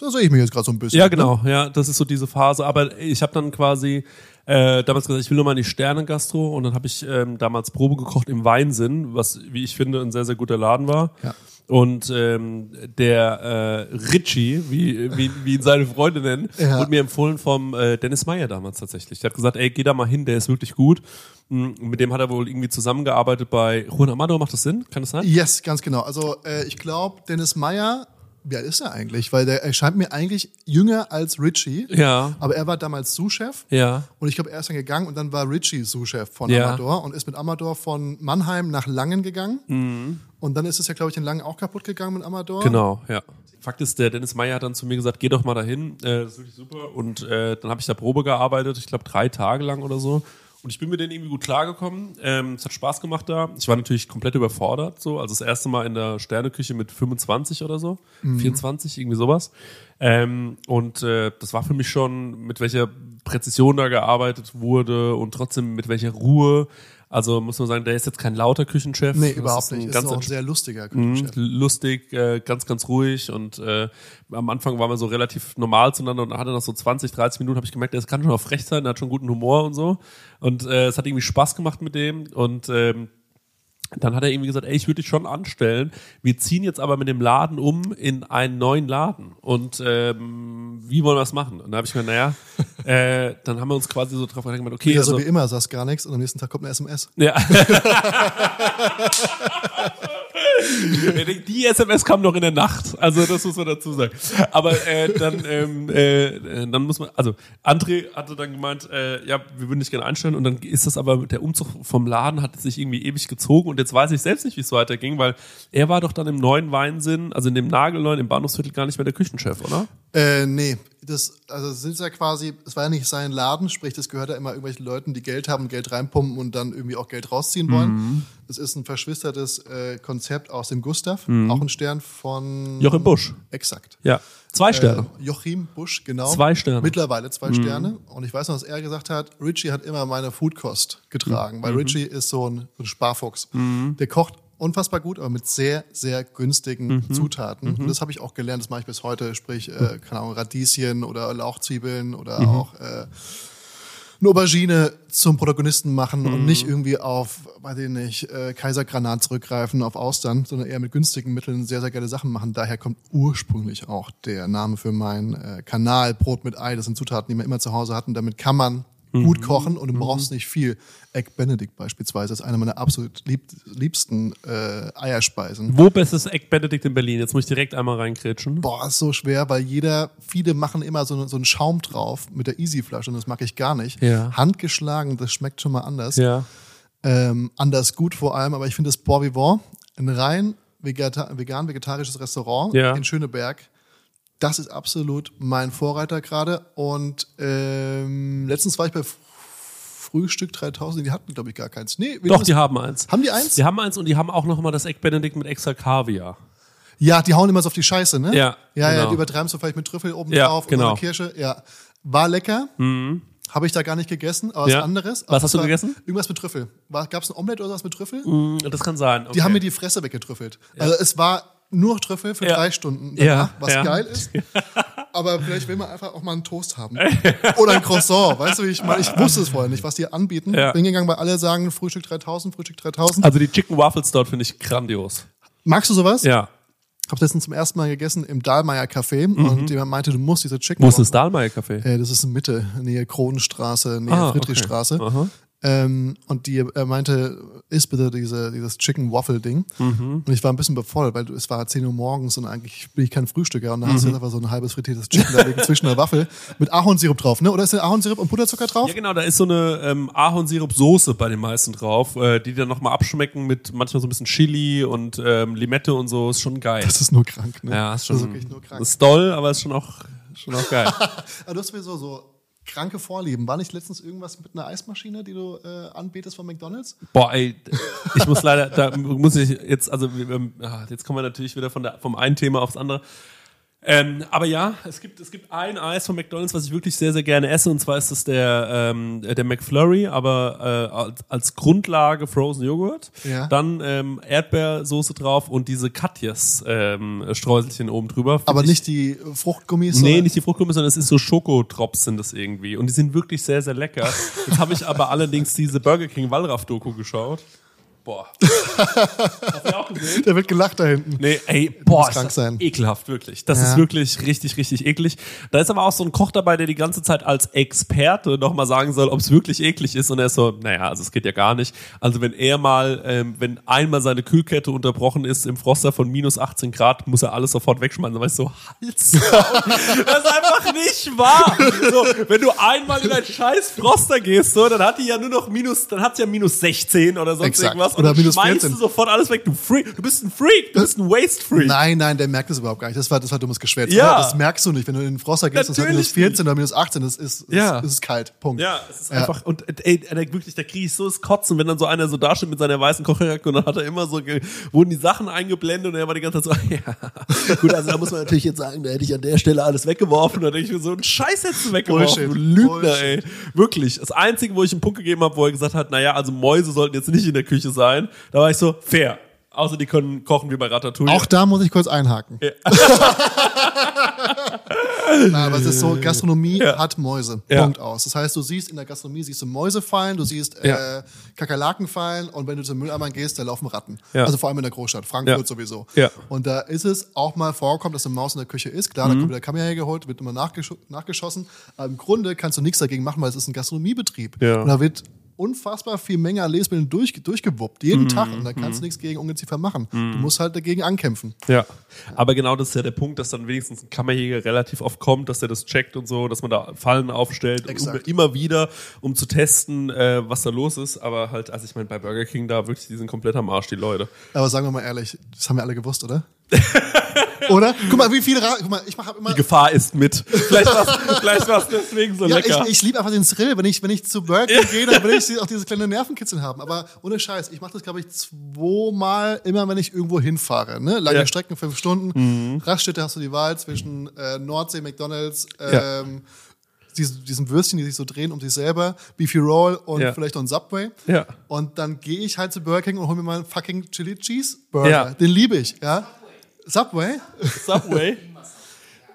da sehe ich mich jetzt gerade so ein bisschen. Ja, genau, ja, das ist so diese Phase. Aber ich habe dann quasi äh, damals gesagt, ich will nur mal in die Sterne-Gastro und dann habe ich ähm, damals Probe gekocht im Weinsinn, was, wie ich finde, ein sehr, sehr guter Laden war. Ja. Und ähm, der äh, Richie, wie, wie, wie ihn seine Freunde nennen, [laughs] Ja. wurde mir empfohlen vom äh, Dennis Meyer damals tatsächlich. Der hat gesagt, ey, geh da mal hin, der ist wirklich gut. Mm, Mit dem hat er wohl irgendwie zusammengearbeitet bei Juan Amado, macht das Sinn? Kann das sein? Yes, ganz genau. Also äh, ich glaube, Dennis Meyer, wie alt ist er eigentlich? Weil der erscheint mir eigentlich jünger als Richie. Ja. Aber er war damals Sous-Chef. Ja. Und ich glaube, er ist dann gegangen und dann war Richie Sous-Chef von Ja. Amador und ist mit Amador von Mannheim nach Langen gegangen. Mhm. Und dann ist es ja, glaube ich, in Langen auch kaputt gegangen mit Amador. Genau, ja. Fakt ist, der Dennis Meyer hat dann zu mir gesagt, geh doch mal dahin, äh, das ist wirklich super. Und äh, dann habe ich da Probe gearbeitet, ich glaube drei Tage lang oder so. Und ich bin mit denen irgendwie gut klargekommen. Ähm, es hat Spaß gemacht da. Ich war natürlich komplett überfordert, so. Also das erste Mal in der Sterneküche mit 25 oder so. 24, irgendwie sowas. Ähm, und äh, das war für mich schon, mit welcher Präzision da gearbeitet wurde und trotzdem mit welcher Ruhe. Also muss man sagen, der ist jetzt kein lauter Küchenchef. Nee, Das überhaupt ist nicht. Ist ganz auch ein sehr lustiger Mhm, Küchenchef. lustig, äh, ganz, ganz ruhig und äh, am Anfang waren wir so relativ normal zueinander und hatte nach so 20, 30 Minuten habe ich gemerkt, er kann schon auch frech sein, er hat schon guten Humor und so und äh, es hat irgendwie Spaß gemacht mit dem und ähm, dann hat er irgendwie gesagt, ey, ich würde dich schon anstellen. Wir ziehen jetzt aber mit dem Laden um in einen neuen Laden. Und ähm, wie wollen wir das machen? Und da habe ich mir, naja, [laughs] äh, dann haben wir uns quasi so drauf gedacht, okay, Ja, also, so wie immer, sagst gar nichts und am nächsten Tag kommt eine SMS. ja. [laughs] [laughs] Die SMS kam noch in der Nacht, also das muss man dazu sagen. Aber äh, dann, ähm, äh, dann muss man, also André hatte dann gemeint, äh, ja, wir würden dich gerne einstellen und dann ist das aber der Umzug vom Laden hat sich irgendwie ewig gezogen und jetzt weiß ich selbst nicht, wie es weiterging, weil er war doch dann im neuen Weinsinn, also in dem Nagelneuen im Bahnhofsviertel gar nicht mehr der Küchenchef, oder? Äh, nee, das, also es ist ja quasi, es war ja nicht sein Laden, sprich, das gehört ja immer irgendwelchen Leuten, die Geld haben, Geld reinpumpen und dann irgendwie auch Geld rausziehen wollen. Mhm. Das ist ein verschwistertes äh, Konzept aus dem Gustav, auch ein Stern von Mhm. Joachim Busch. Exakt. Ja. Zwei Sterne. Äh, Joachim Busch, genau. Zwei Sterne. Mhm. Mittlerweile zwei Sterne. Und ich weiß noch, was er gesagt hat, Richie hat immer meine Foodkost getragen, Mhm. weil Richie ist so ein, so ein Sparfuchs. Der kocht unfassbar gut, aber mit sehr, sehr günstigen Mhm. Zutaten. Und das habe ich auch gelernt, das mache ich bis heute, sprich, äh, keine Ahnung, Radieschen oder Lauchzwiebeln oder Mhm. auch äh, eine Aubergine zum Protagonisten machen und Mhm. nicht irgendwie auf, weiß ich nicht, äh, Kaisergranat zurückgreifen, auf Austern, sondern eher mit günstigen Mitteln sehr, sehr geile Sachen machen. Daher kommt ursprünglich auch der Name für meinen äh, Kanal Brot mit Ei. Das sind Zutaten, die man immer zu Hause hat und damit kann man gut kochen und du brauchst nicht viel. Egg Benedict beispielsweise ist eine meiner absolut lieb, liebsten äh, Eierspeisen. Wo bestes Egg Benedict in Berlin? Jetzt muss ich direkt einmal reinkrätschen. Boah, ist so schwer, weil jeder, viele machen immer so, so einen Schaum drauf mit der Easy-Flasche und das mag ich gar nicht. Ja. Handgeschlagen, das schmeckt schon mal anders. Ja. Ähm, anders gut vor allem, aber ich finde das Bois Vivant, ein rein vegeta vegan-vegetarisches Restaurant Ja. in Schöneberg, das ist absolut mein Vorreiter gerade. Und ähm, letztens war ich bei Frühstück 3000, die hatten, glaube ich, gar keins. Nee, Doch, die haben eins. Haben die eins? Die haben eins und die haben auch noch mal das Egg Benedict mit extra Kaviar. Ja, die hauen immer so auf die Scheiße, ne? Ja, Ja, ja, genau. die übertreiben so vielleicht mit Trüffel oben Ja, drauf genau. Mhm. oder Kirsche. Ja. War lecker. Habe ich da gar nicht gegessen, aber Ja. was anderes. Was hast du gegessen? Irgendwas mit Trüffel. Gab es ein Omelette oder was mit Trüffel? Mm, Das kann sein. Okay. Die haben mir die Fresse weggetrüffelt. Also es war nur Trüffel für Ja. drei Stunden Ja, danach, was ja. geil ist. Aber vielleicht will man einfach auch mal einen Toast haben. [laughs] Oder ein Croissant. Weißt du, wie ich meine? Ich wusste es vorher nicht, was die anbieten. Ja. Bin gegangen, weil alle sagen Frühstück 3000, Frühstück 3000. Also die Chicken Waffles dort finde ich grandios. Magst du sowas? Ja. Hab letztens zum ersten Mal gegessen im Dahlmeier Café und jemand meinte, du musst diese Chicken Mhm. Wo ist das Dahlmeier Café? Äh, das ist in Mitte, Nähe Kronenstraße, Nähe Ah, Friedrichstraße. okay. Ähm, und die er meinte, isst bitte diese, dieses Chicken Waffle Ding. Mhm. Und ich war ein bisschen bevoll, weil es war 10 Uhr morgens und eigentlich bin ich kein Frühstücker. Und da Mhm. hast du jetzt einfach so ein halbes frittiertes Chicken da liegen zwischen der Waffel mit Ahornsirup drauf, ne? Oder ist der Ahornsirup und Butterzucker drauf? Ja, genau, da ist so eine ähm, Ahornsirup-Soße bei den meisten drauf, äh, die dann nochmal abschmecken mit manchmal so ein bisschen Chili und ähm, Limette und so. Ist schon geil. Das ist nur krank, ne? ja, ist Das schon ist wirklich nur krank. ist doll, aber ist schon auch, schon auch geil. [laughs] Aber du hast sowieso so kranke Vorlieben. War nicht letztens irgendwas mit einer Eismaschine, die du äh, anbetest von McDonalds? Boah, ey, ich muss leider, da muss ich jetzt, also ah, jetzt kommen wir natürlich wieder von der, vom einen Thema aufs andere. Ähm, aber ja, es gibt, es gibt ein Eis von McDonalds, was ich wirklich sehr, sehr gerne esse, und zwar ist es der, ähm, der McFlurry, aber äh, als, als Grundlage Frozen Joghurt. Ja. Dann ähm, Erdbeersoße drauf und diese Katjes ähm, Streuselchen oben drüber. Aber ich- nicht die Fruchtgummis? Nee, sondern- nicht die Fruchtgummis, sondern es ist so Schokotrops sind das irgendwie. Und die sind wirklich sehr, sehr lecker. Jetzt habe ich aber allerdings diese Burger King Wallraff-Doku geschaut. Boah. [laughs] Hast du auch gesehen? Der wird gelacht da hinten. Nee, ey, boah, muss ist krank sein. ekelhaft, wirklich. Das Ja. ist wirklich richtig, richtig eklig. Da ist aber auch so ein Koch dabei, der die ganze Zeit als Experte nochmal sagen soll, ob es wirklich eklig ist. Und er ist so, naja, also es geht ja gar nicht. Also wenn er mal, ähm, wenn einmal seine Kühlkette unterbrochen ist im Froster von minus 18 Grad, muss er alles sofort wegschmeißen. Da war ich so, Hals. [laughs] das ist einfach nicht wahr. So, wenn du einmal in einen scheiß Froster gehst, so, dann hat die ja nur noch minus, dann hat's ja minus 16 oder sonst Exakt. irgendwas. Und Oder minus schmeißt 14. du sofort alles weg. Du Freak, du bist ein Freak, du bist ein Waste Freak. Nein, nein, der merkt das überhaupt gar nicht. Das war, das war dummes Geschwätz. Ja. Das merkst du nicht. Wenn du in den Froster gehst, das hat minus 14 oder minus 18, das ist, Ja. ist, ist kalt. Punkt. Ja, es ist Ja. einfach, und ey, wirklich, da kriege ich so das Kotzen, wenn dann so einer so dasteht mit seiner weißen Kocherjacke und dann hat er immer so, wurden die Sachen eingeblendet und er war die ganze Zeit so, [laughs] ja. Gut, also da muss man natürlich jetzt sagen, da hätte ich an der Stelle alles weggeworfen. Da denke ich mir so, ein Scheiß hättest du weggeworfen, Bullshit. du Lügner, Bullshit. ey. Wirklich. Das Einzige, wo ich einen Punkt gegeben habe, wo er gesagt hat, naja, also Mäuse sollten jetzt nicht in der Küche sein, da war ich so, fair. Außer die können kochen wie bei Ratatouille. Auch da muss ich kurz einhaken. [laughs] Na, aber es ist so, Gastronomie Ja. hat Mäuse. Ja. Punkt aus. Das heißt, du siehst in der Gastronomie siehst du Mäuse fallen, du siehst Ja. äh, Kakerlaken fallen und wenn du zum Mülleimer gehst, da laufen Ratten. Ja. Also vor allem in der Großstadt, Frankfurt Ja. sowieso. Ja. Und da ist es auch mal vorkommt, dass eine Maus in der Küche ist. Klar, da kommt wieder Kamera hergeholt, wird immer nachgesch nachgeschossen. Aber im Grunde kannst du nichts dagegen machen, weil es ist ein Gastronomiebetrieb. Ja. Und da wird unfassbar viel Menge an Lebensmitteln durch, durchgewuppt, jeden Tag. Und da kannst du nichts gegen Ungeziefer machen. Du musst halt dagegen ankämpfen. Ja, aber genau das ist ja der Punkt, dass dann wenigstens ein Kammerjäger relativ oft kommt, dass er das checkt und so, dass man da Fallen aufstellt, um, immer wieder, um zu testen, äh, was da los ist. Aber halt, also ich meine, bei Burger King da wirklich, die sind komplett am Arsch, die Leute. Aber sagen wir mal ehrlich, das haben wir alle gewusst, oder? [laughs] Oder? Guck mal, wie viele Ra Guck mal, ich mache immer. Die Gefahr ist mit. Vielleicht war's, [laughs] vielleicht war's deswegen so Ja, lecker. ich, ich liebe einfach den Thrill. Wenn ich, wenn ich zu Burger King gehe, dann will ich auch diese kleine Nervenkitzel haben. Aber ohne Scheiß, ich mache das, glaube ich, zweimal, immer wenn ich irgendwo hinfahre. Ne? Lange Ja. Strecken, fünf Stunden. Raststätte hast du die Wahl zwischen äh, Nordsee, McDonalds, Ja. ähm, diesen, diesen Würstchen, die sich so drehen um sich selber, Beefy Roll und Ja. vielleicht noch ein Subway. Ja. Und dann gehe ich halt zu Burger King und hole mir mal einen fucking Chili Cheeseburger. Ja. Den liebe ich, ja. Subway? Subway.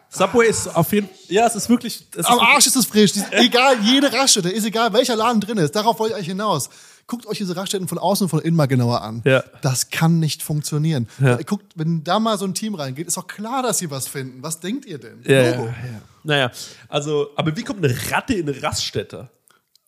Subway ist auf jeden Ja, es ist wirklich. Es Am ist Arsch ist es frisch. Die- Egal, jede Raststätte, ist egal, welcher Laden drin ist. Darauf wollte ich eigentlich hinaus. Guckt euch diese Raststätten von außen und von innen mal genauer an. Ja. Das kann nicht funktionieren. Ja. Guckt, wenn da mal so ein Team reingeht, ist doch klar, dass sie was finden. Was denkt ihr denn? Ja, ja, Logo. ja. Naja, also, aber wie kommt eine Ratte in eine Raststätte?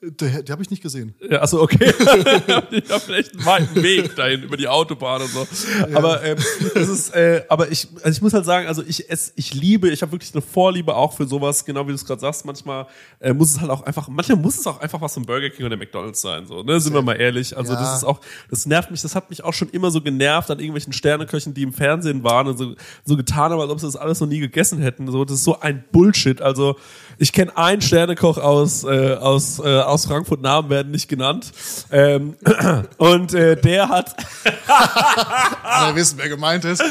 Die, die habe ich nicht gesehen. Ja, achso, okay. [laughs] ich habe vielleicht einen weiten Weg dahin über die Autobahn und so. Aber ähm, das ist, äh, aber ich, also ich muss halt sagen, also ich ess, ich liebe, ich habe wirklich eine Vorliebe auch für sowas, genau wie du es gerade sagst. Manchmal äh, muss es halt auch einfach, manchmal muss es auch einfach was vom Burger King oder McDonald's sein, so, ne? Sind wir mal ehrlich. Also Ja. das ist auch, das nervt mich, das hat mich auch schon immer so genervt an irgendwelchen Sterneköchen, die im Fernsehen waren und so, so getan haben, als ob sie das alles noch nie gegessen hätten. So, das ist so ein Bullshit. Also ich kenne einen Sternekoch aus äh, aus äh, aus Frankfurt, Namen werden nicht genannt. Ähm, [clears throat] und äh, der hat, [laughs] Alle wissen, wer gemeint ist.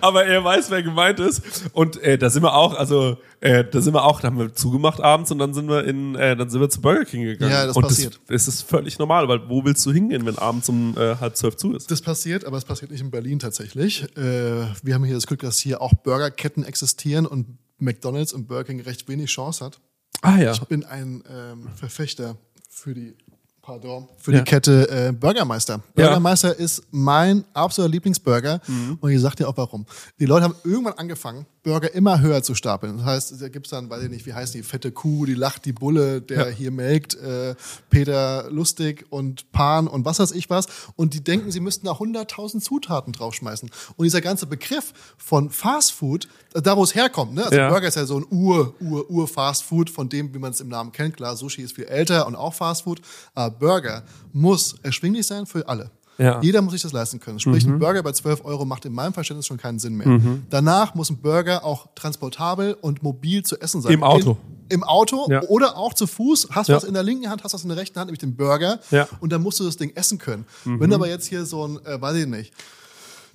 aber er weiß, wer gemeint ist. Und äh, da sind wir auch, also äh, da sind wir auch, da haben wir zugemacht abends und dann sind wir in, äh, dann sind wir zu Burger King gegangen. Ja, das und passiert. Das, es ist völlig normal, weil wo willst du hingehen, wenn abends um äh, halb zwölf zu ist? Das passiert, aber es passiert nicht in Berlin tatsächlich. Äh, wir haben hier das Glück, dass hier auch Burgerketten existieren und McDonalds und Burger King recht wenig Chance hat. Ah ja. Ich bin ein ähm, Verfechter für die, pardon, für Ja. die Kette äh, Burgermeister. Burgermeister ist mein absoluter Lieblingsburger Mhm. und ich sag dir auch warum. Die Leute haben irgendwann angefangen, Burger immer höher zu stapeln. Das heißt, da gibt's dann, weiß ich nicht, wie heißt die, fette Kuh, die lacht, die Bulle, der Ja. hier melkt, äh, Peter Lustig und Pan und was weiß ich was. Und die denken, sie müssten da 100.000 Zutaten draufschmeißen. Und dieser ganze Begriff von Fast Food, da wo es herkommt, ne? also Ja. Burger ist ja so ein Ur, Ur, Ur Fast Food von dem, wie man es im Namen kennt. Klar, Sushi ist viel älter und auch Fast Food. Aber Burger muss erschwinglich sein für alle. Ja. Jeder muss sich das leisten können. Sprich, ein Burger bei 12 Euro macht in meinem Verständnis schon keinen Sinn mehr. Danach muss ein Burger auch transportabel und mobil zu essen sein. Im Auto. In, Im Auto Ja. oder auch zu Fuß. Hast Ja. was in der linken Hand, hast was in der rechten Hand, nämlich den Burger. Ja. Und dann musst du das Ding essen können. Wenn du aber jetzt hier so ein, äh, weiß ich nicht,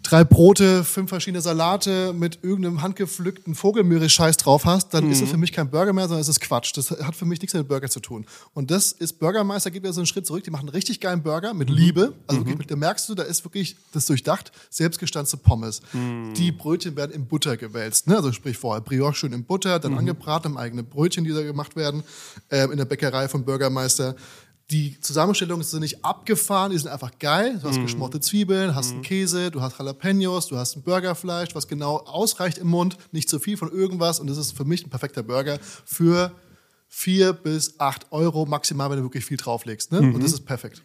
drei Brote, fünf verschiedene Salate mit irgendeinem handgepflückten Vogelmeere-Scheiß drauf hast, dann ist es für mich kein Burger mehr, sondern es ist Quatsch. Das hat für mich nichts mit Burger zu tun. Und das ist Burgermeister, geht wieder so einen Schritt zurück. Die machen einen richtig geilen Burger mit Liebe. Also wirklich, da merkst du, da ist wirklich das durchdacht, selbstgestanzte Pommes. Die Brötchen werden in Butter gewälzt. Ne? Also sprich vorher Brioche schön in Butter, dann angebraten, eigene Brötchen, die da gemacht werden, ähm, in der Bäckerei von Burgermeister. Die Zusammenstellungen sind nicht abgefahren, die sind einfach geil. Du hast geschmorte Zwiebeln, hast einen Käse, du hast Jalapenos, du hast ein Burgerfleisch, was genau ausreicht im Mund, nicht zu viel von irgendwas. Und das ist für mich ein perfekter Burger für vier bis acht Euro maximal, wenn du wirklich viel drauflegst. Ne? Und das ist perfekt.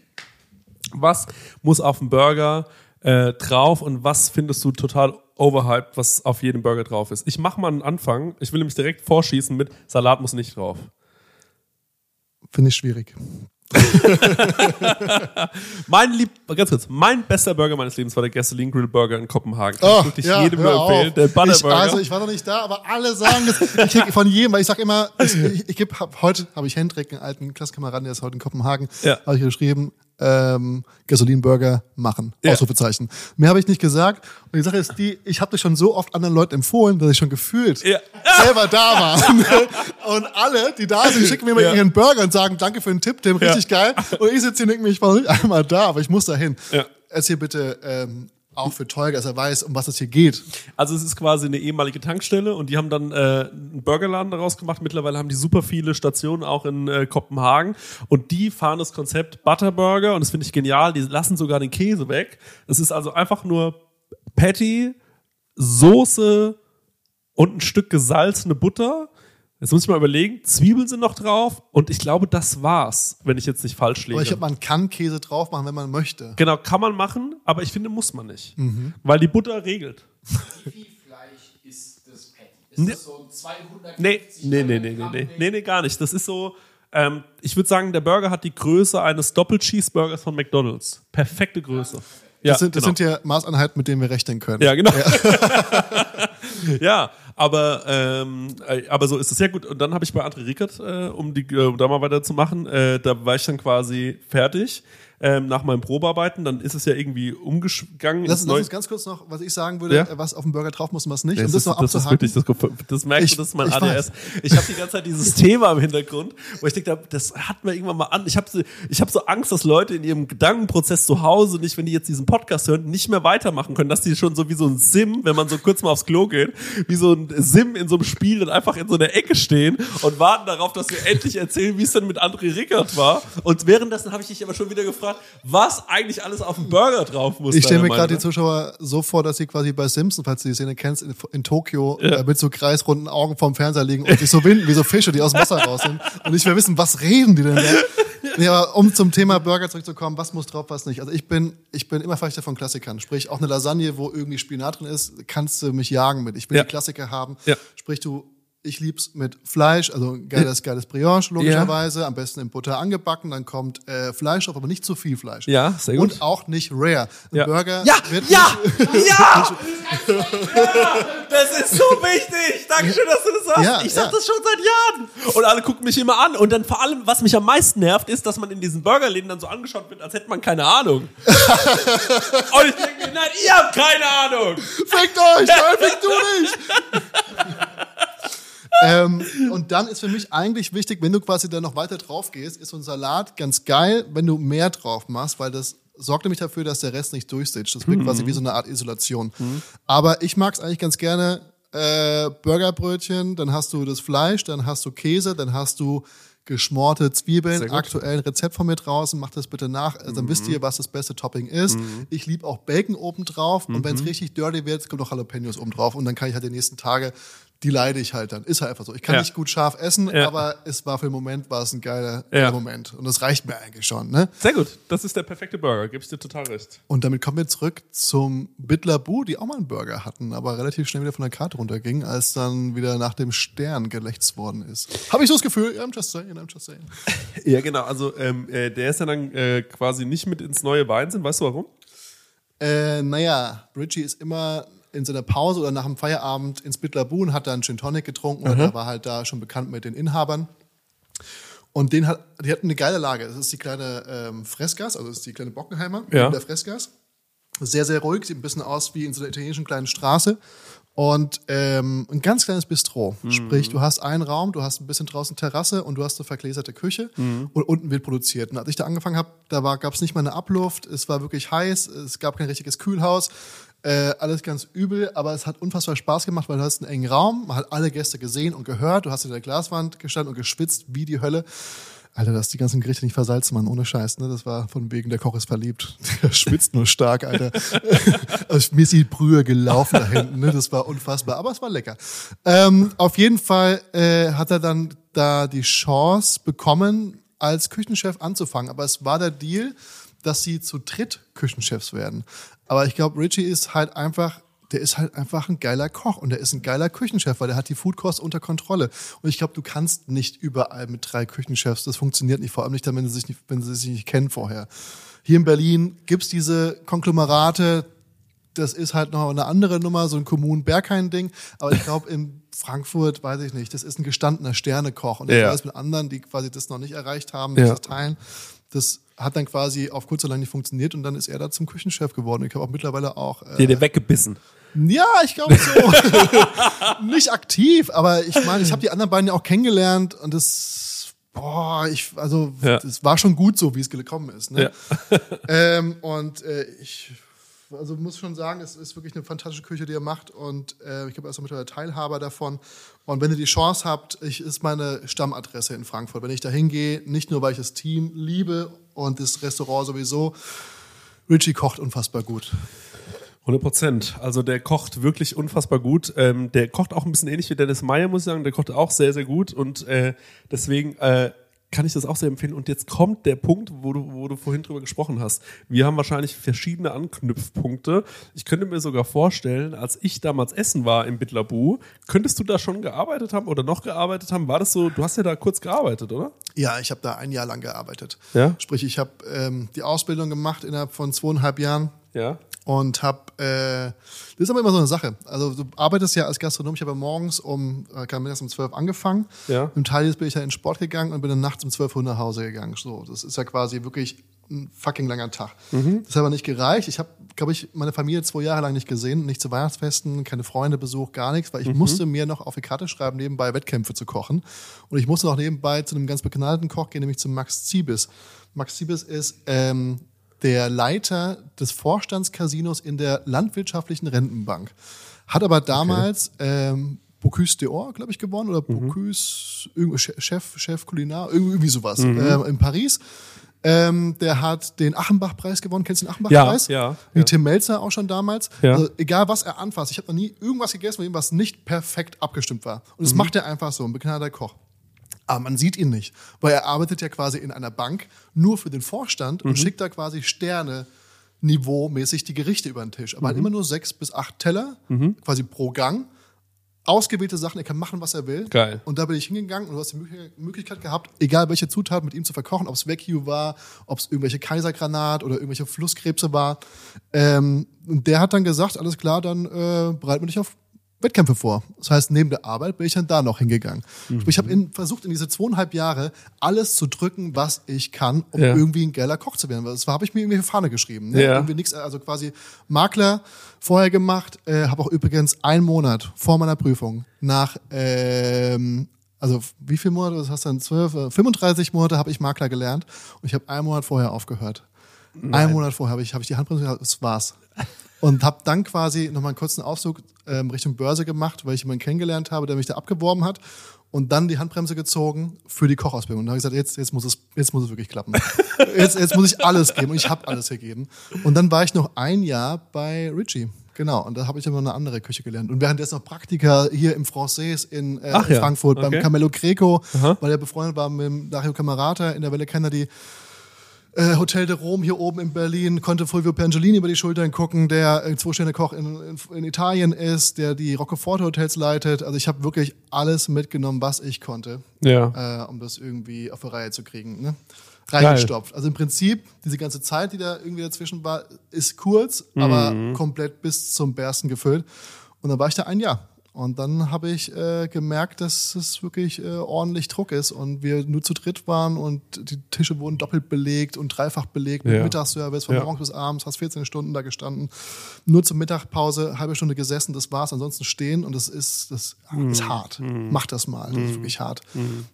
Was muss auf dem Burger äh, drauf und was findest du total overhyped, was auf jedem Burger drauf ist? Ich mache mal einen Anfang. Ich will nämlich direkt vorschießen mit Salat muss nicht drauf. Finde ich schwierig. [laughs] Mein lieb, ganz kurz, mein bester Burger meines Lebens war der Gasoline Grill Burger in Kopenhagen. Kann ich wirklich jedem nur Oh, empfehlen. Der ich, Butterburger. also ich war noch nicht da, aber alle sagen das. Ich von jedem, weil ich sag immer, ich, ich, ich geb, hab, heute habe ich Hendrik, einen alten Klasskameraden, der ist heute in Kopenhagen, Ja. habe ich geschrieben, ähm, Gasolinburger machen. Ja. Ausrufezeichen. Mehr habe ich nicht gesagt. Und die Sache ist die, ich habe das schon so oft anderen Leuten empfohlen, dass ich schon gefühlt Ja. selber da war. [laughs] und alle, die da sind, schicken mir mal Ja. ihren Burger und sagen, danke für den Tipp, Tim, richtig geil. Und ich sitze hier und denke mir, ich war noch nicht einmal da, aber ich muss da hin. Erzähl bitte ähm, auch für Tolga, dass er weiß, um was es hier geht. Also es ist quasi eine ehemalige Tankstelle und die haben dann äh, einen Burgerladen daraus gemacht. Mittlerweile haben die super viele Stationen auch in äh, Kopenhagen und die fahren das Konzept Butterburger und das finde ich genial. Die lassen sogar den Käse weg. Es ist also einfach nur Patty, Soße und ein Stück gesalzene Butter. Jetzt muss ich mal überlegen, Zwiebeln sind noch drauf und ich glaube, das war's, wenn ich jetzt nicht falsch liege. Aber ich glaube, man kann Käse drauf machen, wenn man möchte. genau, kann man machen, aber ich finde, muss man nicht. Mhm. Weil die Butter regelt. Wie viel Fleisch ist das Patty? Ist das so ein 250 Nee, nee, nee, nee, nee, nee, nee, nee, gar nicht. Das ist so, ähm, ich würde sagen, der Burger hat die Größe eines Doppel-Cheeseburgers von McDonalds. Perfekte Größe. Ja, Das sind, das genau. sind ja Maßeinheiten, mit denen wir rechnen können. ja, genau. Ja, [laughs] aber, ähm, äh, aber so ist es sehr gut. Und dann habe ich bei André Rickert, äh, um die äh, um da mal weiterzumachen, äh, da war ich dann quasi fertig. Ähm, nach meinem Probearbeiten, dann ist es ja irgendwie umgegangen. Lass, lass uns ganz kurz noch, was ich sagen würde, Ja? äh, was auf dem Burger drauf muss und was nicht, Das, um das ist, noch das ist wirklich, das, das merkst Ich- du, das ist mein ich ADS. weiß. Ich habe die ganze Zeit dieses [laughs] Thema im Hintergrund, wo ich denke, das hat mir irgendwann mal an. Ich habe so, ich hab so Angst, dass Leute in ihrem Gedankenprozess zu Hause nicht, wenn die jetzt diesen Podcast hören, nicht mehr weitermachen können, dass die schon so wie so ein Sim, wenn man so kurz mal aufs Klo geht, wie so ein Sim in so einem Spiel dann einfach in so einer Ecke stehen und warten darauf, dass wir endlich erzählen, wie es denn mit André Rickert war. Und währenddessen habe ich dich aber schon wieder gefragt, was eigentlich alles auf dem Burger drauf muss. Ich stelle mir gerade die Zuschauer so vor, dass sie quasi bei Simpsons, falls du die Szene kennst, in, in Tokio äh, mit so kreisrunden Augen vorm Fernseher liegen und sich so winden wie so Fische, die aus dem Wasser raus sind und nicht mehr wissen, was reden die denn da? Nee, aber um zum Thema Burger zurückzukommen, was muss drauf, was nicht. Also ich bin, ich bin immer Verfechter von Klassikern. Sprich, auch eine Lasagne, wo irgendwie Spinat drin ist, kannst du mich jagen mit. Ich will Ja. die Klassiker haben. Ja. Sprich, du, ich lieb's mit Fleisch, also geiles, geiles Brioche, logischerweise. Am besten in Butter angebacken, dann kommt äh, Fleisch drauf, aber nicht zu viel Fleisch. Ja, sehr gut. Und auch nicht rare. Ein Ja. Burger Ja, wird ja, nicht, ja, [laughs] Das ist so wichtig. Dankeschön, dass du das sagst. Ja, ich sag ja. das schon seit Jahren. Und alle gucken mich immer an. Und dann vor allem, was mich am meisten nervt, ist, dass man in diesen Burgerläden dann so angeschaut wird, als hätte man keine Ahnung. [laughs] Und ich denke mir, nein, ihr habt keine Ahnung. Fickt euch, nein, fickt du nicht! Ähm, und dann ist für mich eigentlich wichtig, wenn du quasi da noch weiter drauf gehst, ist so ein Salat ganz geil, wenn du mehr drauf machst, weil das sorgt nämlich dafür, dass der Rest nicht durchsitzt. Das wirkt quasi wie so eine Art Isolation. Aber ich mag es eigentlich ganz gerne, äh, Burgerbrötchen, dann hast du das Fleisch, dann hast du Käse, dann hast du geschmorte Zwiebeln, aktuell ein Rezept von mir draußen, macht das bitte nach, also dann wisst ihr, was das beste Topping ist. Ich liebe auch Bacon oben drauf und wenn es richtig dirty wird, kommt noch Jalapenos oben drauf und dann kann ich halt die nächsten Tage, die leide ich halt dann. Ist halt einfach so. Ich kann Ja. nicht gut scharf essen, Ja. aber es war für den Moment, war es ein geiler, Ja. Moment und das reicht mir eigentlich schon, ne? Sehr gut. Das ist der perfekte Burger. Gib ich dir total recht. Und damit kommen wir zurück zum Bittler Bu, die auch mal einen Burger hatten, aber relativ schnell wieder von der Karte runterging, als dann wieder nach dem Stern gelächzt worden ist. Habe ich so das Gefühl, I'm just saying, I'm just saying. [laughs] Ja, genau. Also, ähm, äh, der ist ja dann äh, quasi nicht mit ins neue Bein sind. Weißt du warum? Äh, naja, Richie ist immer in seiner Pause oder nach dem Feierabend ins Bittler Bu und hat dann Gin Tonic getrunken und er war halt da schon bekannt mit den Inhabern. Und den hat, die hatten eine geile Lage. Das ist die kleine ähm, Freskas, also das ist die kleine Bockenheimer, Ja. der Freskas. Sehr, sehr ruhig, sieht ein bisschen aus wie in so einer italienischen kleinen Straße. Und ähm, ein ganz kleines Bistro. Sprich, du hast einen Raum, du hast ein bisschen draußen Terrasse und du hast eine vergläserte Küche und unten wird produziert. Und als ich da angefangen habe, da gab es nicht mal eine Abluft, es war wirklich heiß, es gab kein richtiges Kühlhaus. Äh, alles ganz übel, aber es hat unfassbar Spaß gemacht, weil du hast einen engen Raum, man hat alle Gäste gesehen und gehört, du hast in der Glaswand gestanden und geschwitzt wie die Hölle. Alter, dass die ganzen Gerichte nicht versalzen, Mann, ohne Scheiß, ne? Das war von wegen, der Koch ist verliebt. [laughs] Der schwitzt nur stark, Alter. [laughs] also, mir ist die Brühe gelaufen da hinten, ne? Das war unfassbar, aber es war lecker. Ähm, auf jeden Fall äh, hat er dann da die Chance bekommen, als Küchenchef anzufangen. Aber es war der Deal, dass sie zu dritt Küchenchefs werden. Aber ich glaube, Richie ist halt einfach der ist halt einfach ein geiler Koch und der ist ein geiler Küchenchef, weil der hat die Foodkost unter Kontrolle. Und ich glaube, du kannst nicht überall mit drei Küchenchefs, das funktioniert nicht, vor allem nicht wenn sie sich nicht, wenn sie sich nicht kennen vorher. Hier in Berlin gibt's diese Konglomerate, das ist halt noch eine andere Nummer, so ein Kommunen-Berghain-Ding. Aber ich glaube, in Frankfurt, weiß ich nicht, das ist ein gestandener Sternekoch. Und ich Ja. weiß mit anderen, die quasi das noch nicht erreicht haben, Ja. das teilen. Das hat dann quasi auf kurz oder lang nicht funktioniert und dann ist er da zum Küchenchef geworden. Ich habe auch mittlerweile auch. Äh, Der, der weggebissen. ja, ich glaube so. [laughs] nicht aktiv, aber ich meine, ich habe die anderen beiden ja auch kennengelernt und das, boah, ich, also, Ja. das war schon gut so, wie es gekommen ist. Ne? Ja. [laughs] ähm, und äh, ich also muss schon sagen, es ist wirklich eine fantastische Küche, die er macht und äh, ich glaube, er ist mittlerweile Teilhaber davon. Und wenn ihr die Chance habt, ich ist meine Stammadresse in Frankfurt. Wenn ich da hingehe, nicht nur, weil ich das Team liebe und das Restaurant sowieso, Richie kocht unfassbar gut. 100 Prozent. Also der kocht wirklich unfassbar gut. Ähm, der kocht auch ein bisschen ähnlich wie Dennis Meyer, muss ich sagen. Der kocht auch sehr, sehr gut. Und äh, deswegen äh, kann ich das auch sehr empfehlen. Und jetzt kommt der Punkt, wo du, wo du vorhin drüber gesprochen hast. Wir haben wahrscheinlich verschiedene Anknüpfpunkte. Ich könnte mir sogar vorstellen, als ich damals essen war im Bitlabu, könntest du da schon gearbeitet haben oder noch gearbeitet haben? War das so, du hast ja da kurz gearbeitet, oder? Ja, ich habe da ein Jahr lang gearbeitet. Ja? Sprich, ich habe ähm, die Ausbildung gemacht innerhalb von zweieinhalb Jahren Ja. Und habe, äh, das ist aber immer so eine Sache. Also du arbeitest ja als Gastronom, ich habe morgens um, äh, kann mittags um 12 angefangen. Ja. Im Teil bin ich dann in Sport gegangen und bin dann nachts um 12 Uhr nach Hause gegangen. So, das ist ja quasi wirklich ein fucking langer Tag. Das hat aber nicht gereicht. Ich habe, glaube ich, meine Familie zwei Jahre lang nicht gesehen, nicht zu Weihnachtsfesten, keine Freunde besucht, gar nichts, weil ich musste mir noch auf die Karte schreiben, nebenbei Wettkämpfe zu kochen. Und ich musste auch nebenbei zu einem ganz begnadeten Koch gehen, nämlich zu Max Ziebis. Max Ziebis ist ähm, der Leiter des Vorstandscasinos in der landwirtschaftlichen Rentenbank. Hat aber damals ähm, Bocuse d'Or, glaube ich, gewonnen oder Bocuse, irgendwie Chef, Chef Kulinar, irgendwie sowas, ähm, in Paris. Ähm, der hat den Achenbach-Preis gewonnen. Kennst du den Achenbach-Preis? Ja, ja, Wie ja. Tim Melzer auch schon damals. Ja. Also, egal, was er anfasst. Ich habe noch nie irgendwas gegessen, mit dem was nicht perfekt abgestimmt war. Und das macht er einfach so, ein begnadeter Koch. Aber man sieht ihn nicht, weil er arbeitet ja quasi in einer Bank nur für den Vorstand und schickt da quasi Sterne niveaumäßig die Gerichte über den Tisch. Aber halt immer nur sechs bis acht Teller, quasi pro Gang. Ausgewählte Sachen, er kann machen, was er will. Geil. Und da bin ich hingegangen und du hast die Möglich- Möglichkeit gehabt, egal welche Zutat mit ihm zu verkochen, ob es Wagyu war, ob es irgendwelche Kaisergranat oder irgendwelche Flusskrebse war. Ähm, und der hat dann gesagt, alles klar, dann äh, bereiten wir dich auf Wettkämpfe vor. Das heißt, neben der Arbeit bin ich dann da noch hingegangen. Ich habe in, versucht, in diese zweieinhalb Jahre alles zu drücken, was ich kann, um Ja. irgendwie ein geiler Koch zu werden. Das habe ich mir irgendwie Fahne geschrieben. Ne? Ja. Irgendwie nix, also quasi Makler vorher gemacht, äh, habe auch übrigens einen Monat vor meiner Prüfung nach ähm, also wie viele Monate, das hast du dann zwölf, äh, 35 Monate habe ich Makler gelernt und ich habe einen Monat vorher aufgehört. Einen Monat vorher habe ich, habe ich die Handbremse gehabt, das war's. Und habe dann quasi nochmal einen kurzen Aufzug ähm, Richtung Börse gemacht, weil ich jemanden kennengelernt habe, der mich da abgeworben hat. Und dann die Handbremse gezogen für die Kochausbildung. Und da habe ich gesagt, jetzt, jetzt, muss es, jetzt muss es wirklich klappen. [laughs] Jetzt, jetzt muss ich alles geben. Und ich habe alles gegeben. Und dann war ich noch ein Jahr bei Richie. Genau, und da habe ich dann noch eine andere Küche gelernt. Und währenddessen noch Praktika hier im Français in, äh, Ach in ja, Frankfurt okay. beim Camelo Greco, weil er befreundet war mit dem Dario Camerata in der Welle Kennedy. Äh, Hotel de Rome hier oben in Berlin, konnte Fulvio Pergolini über die Schultern gucken, der äh, Zwei-Sterne-Koch in, in, in Italien ist, der die Rockeforte-Hotels leitet. Also ich habe wirklich alles mitgenommen, was ich konnte, Ja. äh, um das irgendwie auf die Reihe zu kriegen. Ne? Reingestopft. Also im Prinzip, diese ganze Zeit, die da irgendwie dazwischen war, ist kurz, aber komplett bis zum Bersten gefüllt. Und dann war ich da ein Jahr. Und dann habe ich äh, gemerkt, dass es wirklich äh, ordentlich Druck ist und wir nur zu dritt waren und die Tische wurden doppelt belegt und dreifach belegt mit Ja. Mittagsservice von Ja. morgens bis abends, hast 14 Stunden da gestanden, nur zur Mittagpause, halbe Stunde gesessen, das war's, ansonsten stehen und das ist, das Mhm. ist hart. Mach das mal, das ist wirklich hart.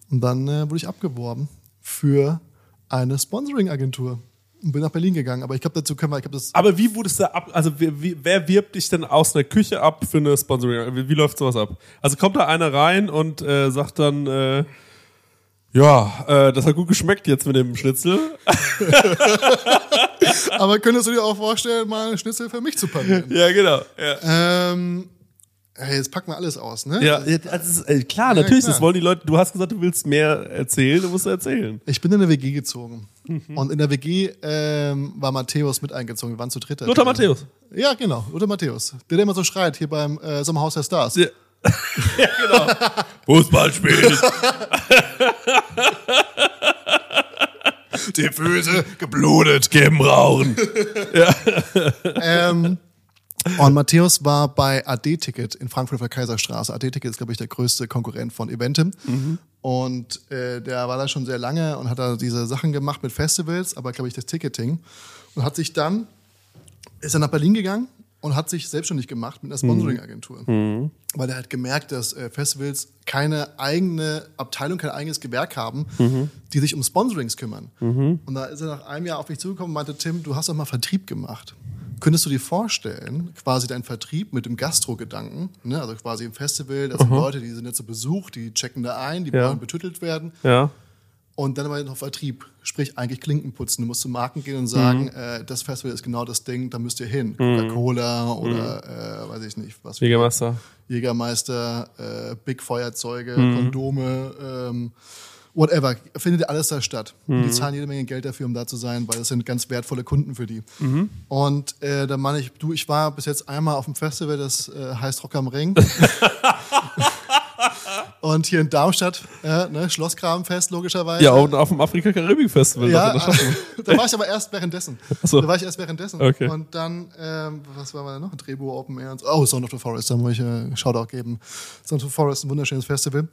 Und dann äh, wurde ich abgeworben für eine Sponsoring-Agentur und bin nach Berlin gegangen. Aber ich glaube, dazu können wir, ich glaube, das Aber wie wurdest du ab, also wie, wie, wer wirbt dich denn aus einer Küche ab für eine Sponsoring? Wie, wie läuft sowas ab? Also kommt da einer rein und äh, sagt dann, äh, ja, äh, das hat gut geschmeckt jetzt mit dem Schnitzel. [laughs] Aber könntest du dir auch vorstellen, mal einen Schnitzel für mich zu panieren? ja, genau. Ja, ähm, jetzt packen wir alles aus, ne? ja ist, äh, klar, natürlich, klar. das wollen die Leute. Du hast gesagt, du willst mehr erzählen, du musst erzählen. Ich bin in eine WG gezogen. Mhm. Und in der WG ähm, war Matthäus mit eingezogen. Wir waren zu dritt. Lothar. Matthäus. Ja, genau. Lothar Matthäus. Der, der immer so schreit hier beim äh, Sommerhaus der Stars. Ja, [laughs] ja genau. Fußballspiel. Die Füße geblutet. Geben rauchen. ähm, und Matthäus war bei AD-Ticket in Frankfurt auf der Kaiserstraße. AD-Ticket ist, glaube ich, der größte Konkurrent von Eventim. Und äh, der war da schon sehr lange und hat da diese Sachen gemacht mit Festivals, aber, glaube ich, das Ticketing. Und hat sich dann, ist er nach Berlin gegangen und hat sich selbstständig gemacht mit einer Sponsoring-Agentur. Weil er hat gemerkt, dass äh, Festivals keine eigene Abteilung, kein eigenes Gewerk haben, die sich um Sponsorings kümmern. Und da ist er nach einem Jahr auf mich zugekommen und meinte, Tim, du hast doch mal Vertrieb gemacht. Könntest du dir vorstellen, quasi deinen Vertrieb mit dem Gastro-Gedanken, ne, also quasi im Festival, das sind Leute, die sind jetzt zu Besuch, die checken da ein, die Ja. wollen betüttelt werden, Ja. und dann aber noch Vertrieb, sprich eigentlich Klinken putzen. Du musst zu Marken gehen und sagen, Mhm. äh, das Festival ist genau das Ding, da müsst ihr hin. Coca-Cola oder äh, weiß ich nicht, was. Jägermeister. Jägermeister, äh, Big Feuerzeuge, Mhm. Kondome, ähm, whatever. Findet alles da statt. Und Mhm. Die zahlen jede Menge Geld dafür, um da zu sein, weil das sind ganz wertvolle Kunden für die. Mhm. Und äh, da meine ich, du, ich war bis jetzt einmal auf dem Festival, das äh, heißt Rock am Ring. [laughs] Und hier in Darmstadt, äh, ne, Schlossgrabenfest logischerweise. Ja, und auf dem Afrika-Karibik-Festival. Ja, [laughs] da war ich aber erst währenddessen. So. Da war ich erst währenddessen. Okay. Und dann, ähm, was war da noch? Drehbuch Open Air und so. Oh, Sound of the Forest, da muss ich äh, Shoutout geben. Sound of the Forest, ein wunderschönes Festival.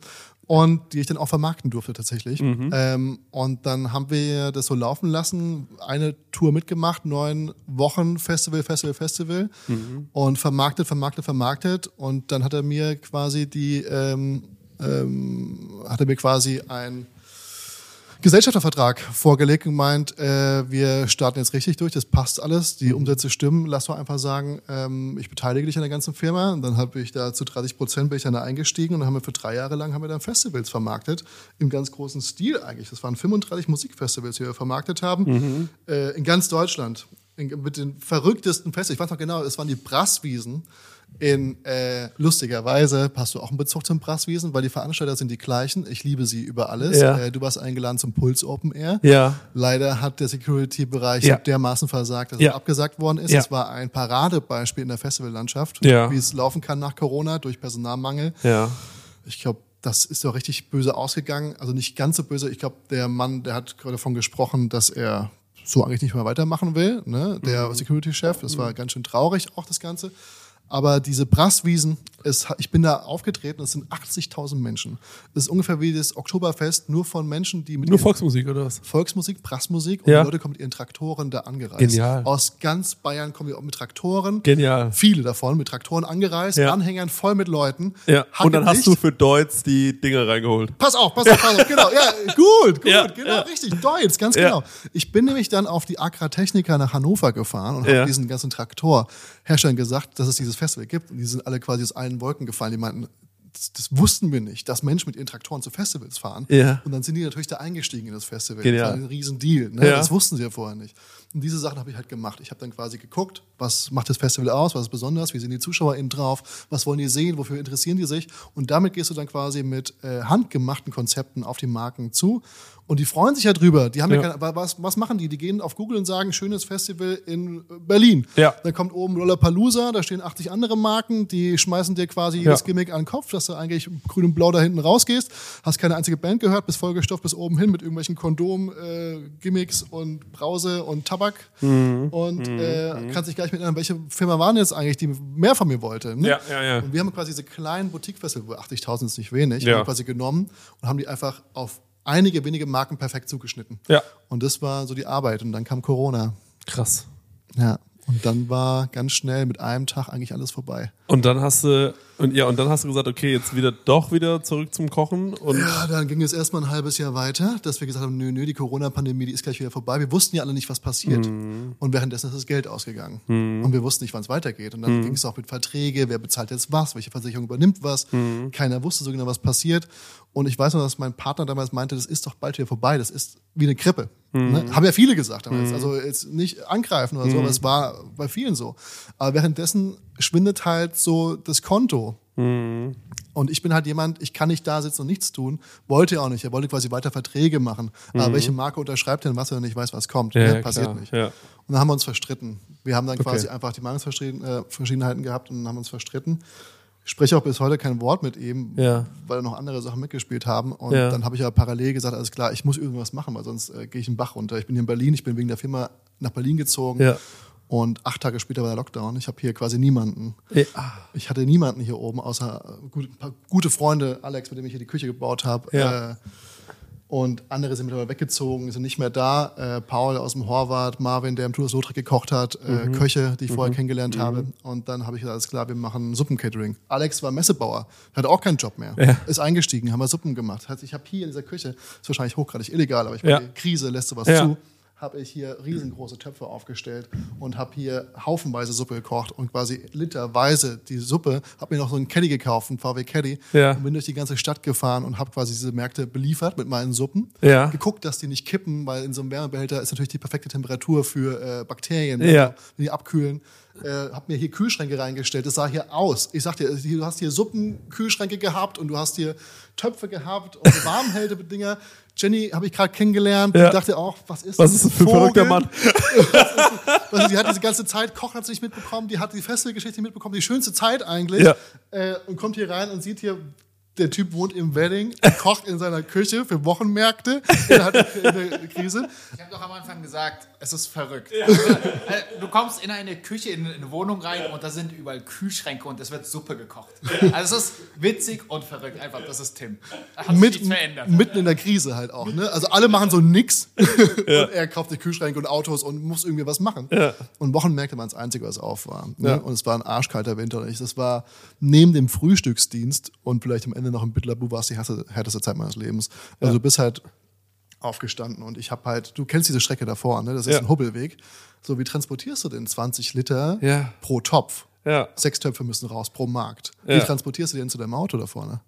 Und die ich dann auch vermarkten durfte tatsächlich. Mhm. Ähm, und dann haben wir das so laufen lassen, eine Tour mitgemacht, neun Wochen Festival, Festival, Festival. Mhm. Und vermarktet, vermarktet, vermarktet. Und dann hat er mir quasi die, ähm, ähm, hat er mir quasi ein Gesellschaftervertrag vorgelegt und meint, äh, wir starten jetzt richtig durch, das passt alles, die Umsätze stimmen, lass doch einfach sagen, ähm, ich beteilige dich an der ganzen Firma. Und dann habe ich da zu 30 Prozent bin ich dann da eingestiegen und dann haben wir für drei Jahre lang haben wir dann Festivals vermarktet, im ganz großen Stil eigentlich. Das waren 35 Musikfestivals, die wir vermarktet haben, äh, in ganz Deutschland. In, mit den verrücktesten Festivals. Ich weiß noch genau, es waren die Brasswiesen in äh, lustigerweise hast du auch einen Bezug zum Brasswiesen, weil die Veranstalter sind die gleichen. Ich liebe sie über alles. Ja. Äh, du warst eingeladen zum Puls Open Air. Ja. Leider hat der Security-Bereich Ja. dermaßen versagt, dass Ja. es abgesagt worden ist. Ja. Es war ein Paradebeispiel in der Festivallandschaft, Ja. wie es laufen kann nach Corona durch Personalmangel. Ja. Ich glaube, das ist doch richtig böse ausgegangen. Also nicht ganz so böse. Ich glaube, der Mann, der hat gerade davon gesprochen, dass er so eigentlich nicht mehr weitermachen will. Ne? Der Mhm. Security-Chef, das war ganz schön traurig, auch das Ganze. Aber diese Brasswiesen, es, ich bin da aufgetreten, es sind 80.000 Menschen. Das ist ungefähr wie das Oktoberfest, nur von Menschen, die mit Nur Volksmusik oder was? Volksmusik, Brassmusik und Ja. die Leute kommen mit ihren Traktoren da angereist. Genial. Aus ganz Bayern kommen die auch mit Traktoren. Genial. Viele davon mit Traktoren angereist, Ja. Anhängern voll mit Leuten. Ja. Und dann hast du für Deutz die Dinger reingeholt. Pass auf, pass auf, pass auf, genau. Ja, [laughs] gut, gut, genau, richtig. Deutsch, ganz genau. Ich bin nämlich dann auf die Agratechnica nach Hannover gefahren und habe diesen ganzen Traktorherstellern gesagt, dass es dieses Festival gibt. Und die sind alle quasi aus allen Wolken gefallen. Die meinten, das, das wussten wir nicht, dass Menschen mit ihren Traktoren zu Festivals fahren. Ja. Und dann sind die natürlich da eingestiegen in das Festival. Genial. Das war ein Riesendeal. Ne? Ja. Das wussten sie ja vorher nicht. Und diese Sachen habe ich halt gemacht. Ich habe dann quasi geguckt, was macht das Festival aus, was ist besonders, wie sind die ZuschauerInnen drauf, was wollen die sehen, wofür interessieren die sich. Und damit gehst du dann quasi mit äh, handgemachten Konzepten auf die Marken zu. Und die freuen sich ja drüber. Die haben ja. Ja. keine, was, was machen die? Die gehen auf Google und sagen, schönes Festival in Berlin. Ja. Dann kommt oben Lollapalooza, da stehen 80 andere Marken, die schmeißen dir quasi jedes Ja. Gimmick an den Kopf, dass du eigentlich grün und blau da hinten rausgehst, hast keine einzige Band gehört, bist vollgestopft bis oben hin mit irgendwelchen Kondom, äh, Gimmicks und Brause und Tabak Mhm. und äh, kannst dich gleich mit erinnern, welche Firma waren jetzt eigentlich, die mehr von mir wollte. Ne? Ja, ja, ja. Und wir haben quasi diese kleinen Boutique-Festival, 80.000 ist nicht wenig, Ja. haben quasi genommen und haben die einfach auf einige wenige Marken perfekt zugeschnitten. Ja. Und das war so die Arbeit und dann kam Corona. Krass. Ja. Und dann war ganz schnell mit einem Tag eigentlich alles vorbei. Und dann hast du, und ja, und dann hast du gesagt, okay, jetzt wieder doch wieder zurück zum Kochen und Ja, dann ging es erstmal ein halbes Jahr weiter, dass wir gesagt haben, nö, nö, die Corona-Pandemie, die ist gleich wieder vorbei. Wir wussten ja alle nicht, was passiert. Mhm. Und währenddessen ist das Geld ausgegangen. Und wir wussten nicht, wann es weitergeht. Und dann Mhm. ging es auch mit Verträge, wer bezahlt jetzt was, welche Versicherung übernimmt was. Mhm. Keiner wusste so genau, was passiert. Und ich weiß noch, dass mein Partner damals meinte, das ist doch bald wieder vorbei, das ist wie eine Grippe. Mhm. Ne? Haben ja viele gesagt damals. Also jetzt nicht angreifen oder so, aber es war bei vielen so. Aber währenddessen schwindet halt so das Konto. Und ich bin halt jemand, ich kann nicht da sitzen und nichts tun. Wollte er auch nicht. Er wollte quasi weiter Verträge machen. Aber welche Marke unterschreibt denn was, wenn er nicht weiß, was kommt? Ja, Ne? ja, Passiert klar, nicht. ja. Und dann haben wir uns verstritten. Wir haben dann quasi Okay. einfach die Meinungsverschiedenheiten gehabt und haben uns verstritten. Ich spreche auch bis heute kein Wort mit ihm, Ja. weil da noch andere Sachen mitgespielt haben. Und Ja. dann habe ich aber parallel gesagt, alles klar, ich muss irgendwas machen, weil sonst äh, gehe ich den Bach runter. Ich bin hier in Berlin, ich bin wegen der Firma nach Berlin gezogen. Ja. Und acht Tage später war der Lockdown. Ich habe hier quasi niemanden. Ah, Ich hatte niemanden hier oben, außer gut, ein paar gute Freunde, Alex, mit dem ich hier die Küche gebaut habe. Ja. Äh, und andere sind mittlerweile weggezogen, sind nicht mehr da. Äh, Paul aus dem Horvath, Marvin, der im Tour Sotrek gekocht hat, äh, Mhm. Köche, die ich vorher kennengelernt habe. Und dann habe ich gesagt, alles klar, wir machen Suppencatering. Alex war Messebauer, hatte auch keinen Job mehr. Ja. Ist eingestiegen, haben wir Suppen gemacht. Heißt, ich habe hier in dieser Küche, ist wahrscheinlich hochgradig illegal, aber ich Ja. meine, Krise lässt sowas Ja. zu habe ich hier riesengroße Töpfe aufgestellt und habe hier haufenweise Suppe gekocht und quasi literweise die Suppe, habe mir noch so einen Caddy gekauft, einen VW Caddy Ja. und bin durch die ganze Stadt gefahren und habe quasi diese Märkte beliefert mit meinen Suppen. Ja. Geguckt, dass die nicht kippen, weil in so einem Wärmebehälter ist natürlich die perfekte Temperatur für äh, Bakterien, Ja. wenn die abkühlen. Äh, hab mir hier Kühlschränke reingestellt. Das sah hier aus. Ich sag dir, du hast hier Suppenkühlschränke gehabt und du hast hier Töpfe gehabt und [laughs] Warmhältedinger. Jenny habe ich gerade kennengelernt. Ja. Die dachte auch, was ist was ist das für ein verrückter Mann? [laughs] also die hat diese ganze Zeit, Kochen hat sie nicht mitbekommen, die hat die Festivalgeschichte mitbekommen, die schönste Zeit eigentlich. Ja. Äh, und kommt hier rein und sieht hier der Typ wohnt im Wedding, [laughs] kocht in seiner Küche für Wochenmärkte. Er hat eine Krise. Ich habe doch am Anfang gesagt, es ist verrückt. Also, äh, du kommst in eine Küche, in eine Wohnung rein und da sind überall Kühlschränke und es wird Suppe gekocht. Also es ist witzig und verrückt. Einfach, das ist Tim. Da hat sich Mit, nichts verändert. mitten in der Krise halt auch. Ne? Also alle machen so nix [laughs] und er kauft die Kühlschränke und Autos und muss irgendwie was machen. Und Wochenmärkte waren das Einzige, was auf war. Ne? Ja. Und es war ein arschkalter Winter. Und ich, das war neben dem Frühstücksdienst und vielleicht am Ende noch im Bitlabu war es die härteste, Zeit meines Lebens. Also du bist halt aufgestanden und ich habe halt, du kennst diese Strecke davor, ne? das ist Ja. ein Hubbelweg. So, wie transportierst du denn 20 Liter Ja. pro Topf? Ja. Sechs Töpfe müssen raus pro Markt. Wie Ja. transportierst du denn zu deinem Auto da vorne?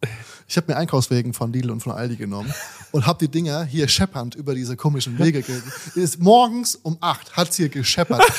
Ich habe mir Einkaufswegen von Lidl und von Aldi genommen [laughs] und habe die Dinger hier scheppernd über diese komischen Wege. Ge ist morgens um acht hat's hier gescheppert. [laughs]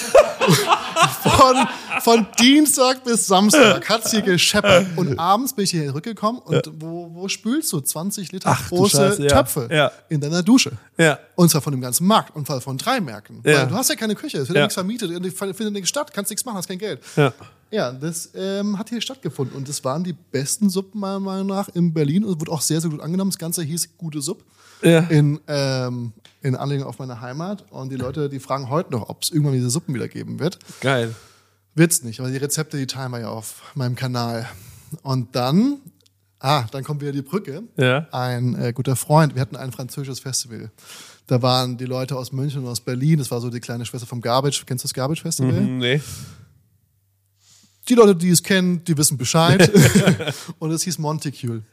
von, von Dienstag bis Samstag hat's hier gescheppert. Und abends bin ich hier zurückgekommen und wo, wo spülst du 20 Liter Ach große Scheiße, ja. Töpfe Ja. in deiner Dusche? Ja. Und zwar von dem ganzen Markt und zwar von drei Märkten. Ja. Weil du hast ja keine Küche, es wird ja. Ja. nichts vermietet, findet nicht statt, kannst nichts machen, hast kein Geld. Ja. Ja, das ähm, hat hier stattgefunden und das waren die besten Suppen meiner Meinung nach in Berlin und wurde auch sehr, sehr gut angenommen. Das Ganze hieß Gute Supp Ja. in, ähm, in Anlehnung auf meine Heimat und die Leute, die fragen heute noch, ob es irgendwann diese Suppen wieder geben wird. Geil. Wird's nicht, weil die Rezepte, die teilen wir ja auf meinem Kanal. Und dann, ah, dann kommt wieder die Brücke. Ja. Ein äh, guter Freund, wir hatten ein französisches Festival. Da waren die Leute aus München und aus Berlin, das war so die kleine Schwester vom Garbage. Kennst du das Garbage Festival? Hm, Nee. die Leute, die es kennen, die wissen Bescheid. [laughs] und es hieß Monticule.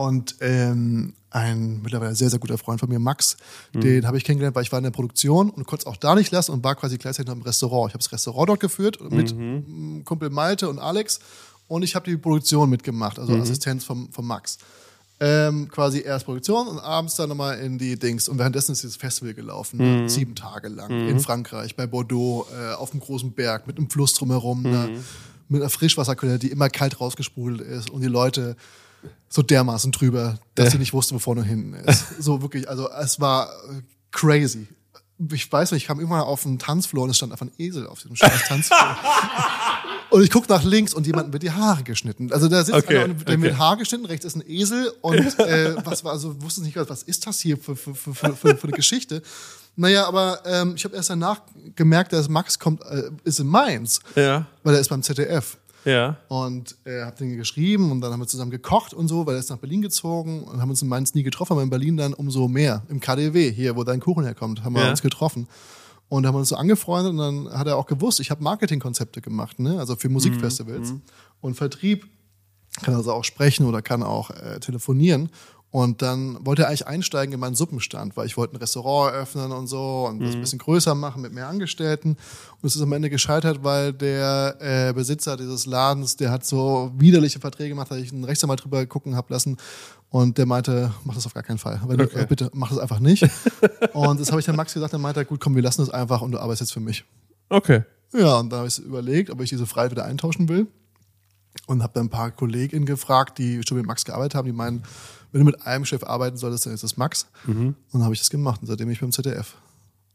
Und ähm, ein mittlerweile sehr, sehr guter Freund von mir, Max, den habe ich kennengelernt, weil ich war in der Produktion und konnte es auch da nicht lassen und war quasi gleichzeitig noch im Restaurant. Ich habe das Restaurant dort geführt mit mm, Kumpel Malte und Alex und ich habe die Produktion mitgemacht, also Assistenz vom, vom Max. Ähm, quasi erst Produktion und abends dann nochmal in die Dings. Und währenddessen ist dieses Festival gelaufen, ne? sieben Tage lang in Frankreich, bei Bordeaux, äh, auf dem großen Berg, mit einem Fluss drumherum, ne? mit einer Frischwasserquelle, die immer kalt rausgesprudelt ist und die Leute so dermaßen drüber, dass sie nicht wussten, wo vorne und hinten ist. [laughs] so wirklich, also es war äh, crazy. Ich weiß nicht, ich kam irgendwann auf einen Tanzfloor und es stand einfach ein Esel auf diesem scheiß Tanzfloor. [laughs] Und ich gucke nach links und jemand wird die Haare geschnitten. Also da sitzt Okay, einer und der okay. wird Haar geschnitten, rechts ist ein Esel und [laughs] äh, was war, also wusste nicht, was ist das hier für, für, für, für, für eine Geschichte. Naja, aber ähm, ich habe erst danach gemerkt, dass Max kommt, äh, ist in Mainz, Ja. weil er ist beim ZDF. Ja. Und äh, hab den geschrieben und dann haben wir zusammen gekocht und so, weil er ist nach Berlin gezogen und haben uns in Mainz nie getroffen, aber in Berlin dann umso mehr. Im KDW, hier, wo dein Kuchen herkommt, haben wir Ja. uns getroffen. Und haben uns so angefreundet und dann hat er auch gewusst, ich habe Marketingkonzepte gemacht, ne? also für Musikfestivals. Und Vertrieb kann also auch sprechen oder kann auch äh, telefonieren. Und dann wollte er eigentlich einsteigen in meinen Suppenstand, weil ich wollte ein Restaurant eröffnen und so und das ein bisschen größer machen mit mehr Angestellten. Und es ist am Ende gescheitert, weil der äh, Besitzer dieses Ladens, der hat so widerliche Verträge gemacht, dass ich einen Rechtsanwalt drüber gucken hab lassen. Und der meinte, mach das auf gar keinen Fall. Wenn du, Okay. äh, bitte mach das einfach nicht. [laughs] und das habe ich dann Max gesagt, dann meinte er, gut, komm, wir lassen das einfach und du arbeitest jetzt für mich. Okay. Ja, und da habe ich überlegt, ob ich diese Freiheit wieder eintauschen will. Und habe dann ein paar Kolleginnen gefragt, die schon mit Max gearbeitet haben, die meinen, wenn du mit einem Chef arbeiten solltest, dann ist das Max. Und dann habe ich das gemacht und seitdem bin ich beim ZDF.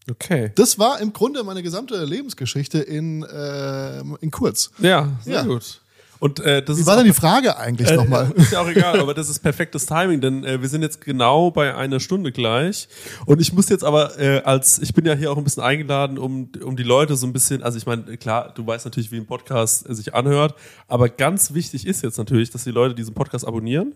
Okay. Das war im Grunde meine gesamte Lebensgeschichte in, äh, in kurz. Ja, sehr Ja. gut. Und äh, das Wie ist war denn die Frage eigentlich Äh, nochmal? [laughs] Ist ja auch egal, aber das ist perfektes Timing, denn äh, wir sind jetzt genau bei einer Stunde gleich. Und ich muss jetzt aber äh, als, ich bin ja hier auch ein bisschen eingeladen, um, um die Leute so ein bisschen, also ich meine, klar, du weißt natürlich, wie ein Podcast sich anhört, aber ganz wichtig ist jetzt natürlich, dass die Leute diesen Podcast abonnieren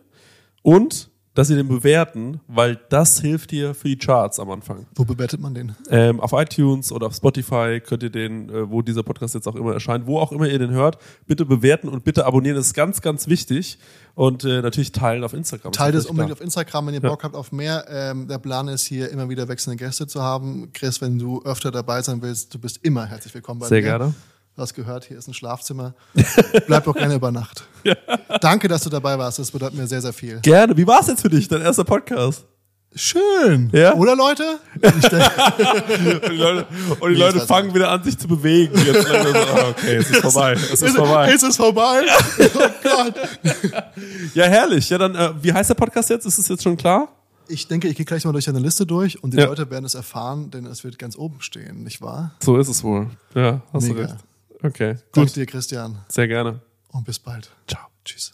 und dass sie den bewerten, weil das hilft dir für die Charts am Anfang. Wo bewertet man den? Ähm, auf iTunes oder auf Spotify könnt ihr den, äh, wo dieser Podcast jetzt auch immer erscheint, wo auch immer ihr den hört, bitte bewerten und bitte abonnieren. Das ist ganz, ganz wichtig. Und äh, natürlich teilen auf Instagram. Teilt es unbedingt natürlich auf Instagram, wenn ihr Bock habt auf mehr. Ähm, der Plan ist hier immer wieder wechselnde Gäste zu haben. Chris, wenn du öfter dabei sein willst, du bist immer herzlich willkommen bei Sehr mir. gerne. Du hast gehört, hier ist ein Schlafzimmer. Bleib doch gerne über Nacht. [laughs] Danke, dass du dabei warst. Das bedeutet mir sehr, sehr viel. Gerne. Wie war es jetzt für dich, dein erster Podcast? Schön. Ja? Oder Leute? [laughs] Und die Leute, und die Nee, Leute fangen wieder an, sich zu bewegen. Jetzt so, ah, okay, es ist [laughs] vorbei. Es ist vorbei. Ist es vorbei? Oh Gott. Ja, herrlich. Ja, dann, äh, wie heißt der Podcast jetzt? Ist es jetzt schon klar? Ich denke, ich gehe gleich mal durch eine Liste durch und die Ja. Leute werden es erfahren, denn es wird ganz oben stehen, nicht wahr? So ist es wohl. Ja, hast Mega. du recht. Okay, Danke gut. dir, Christian. Sehr gerne. Und bis bald. Ciao. Tschüss.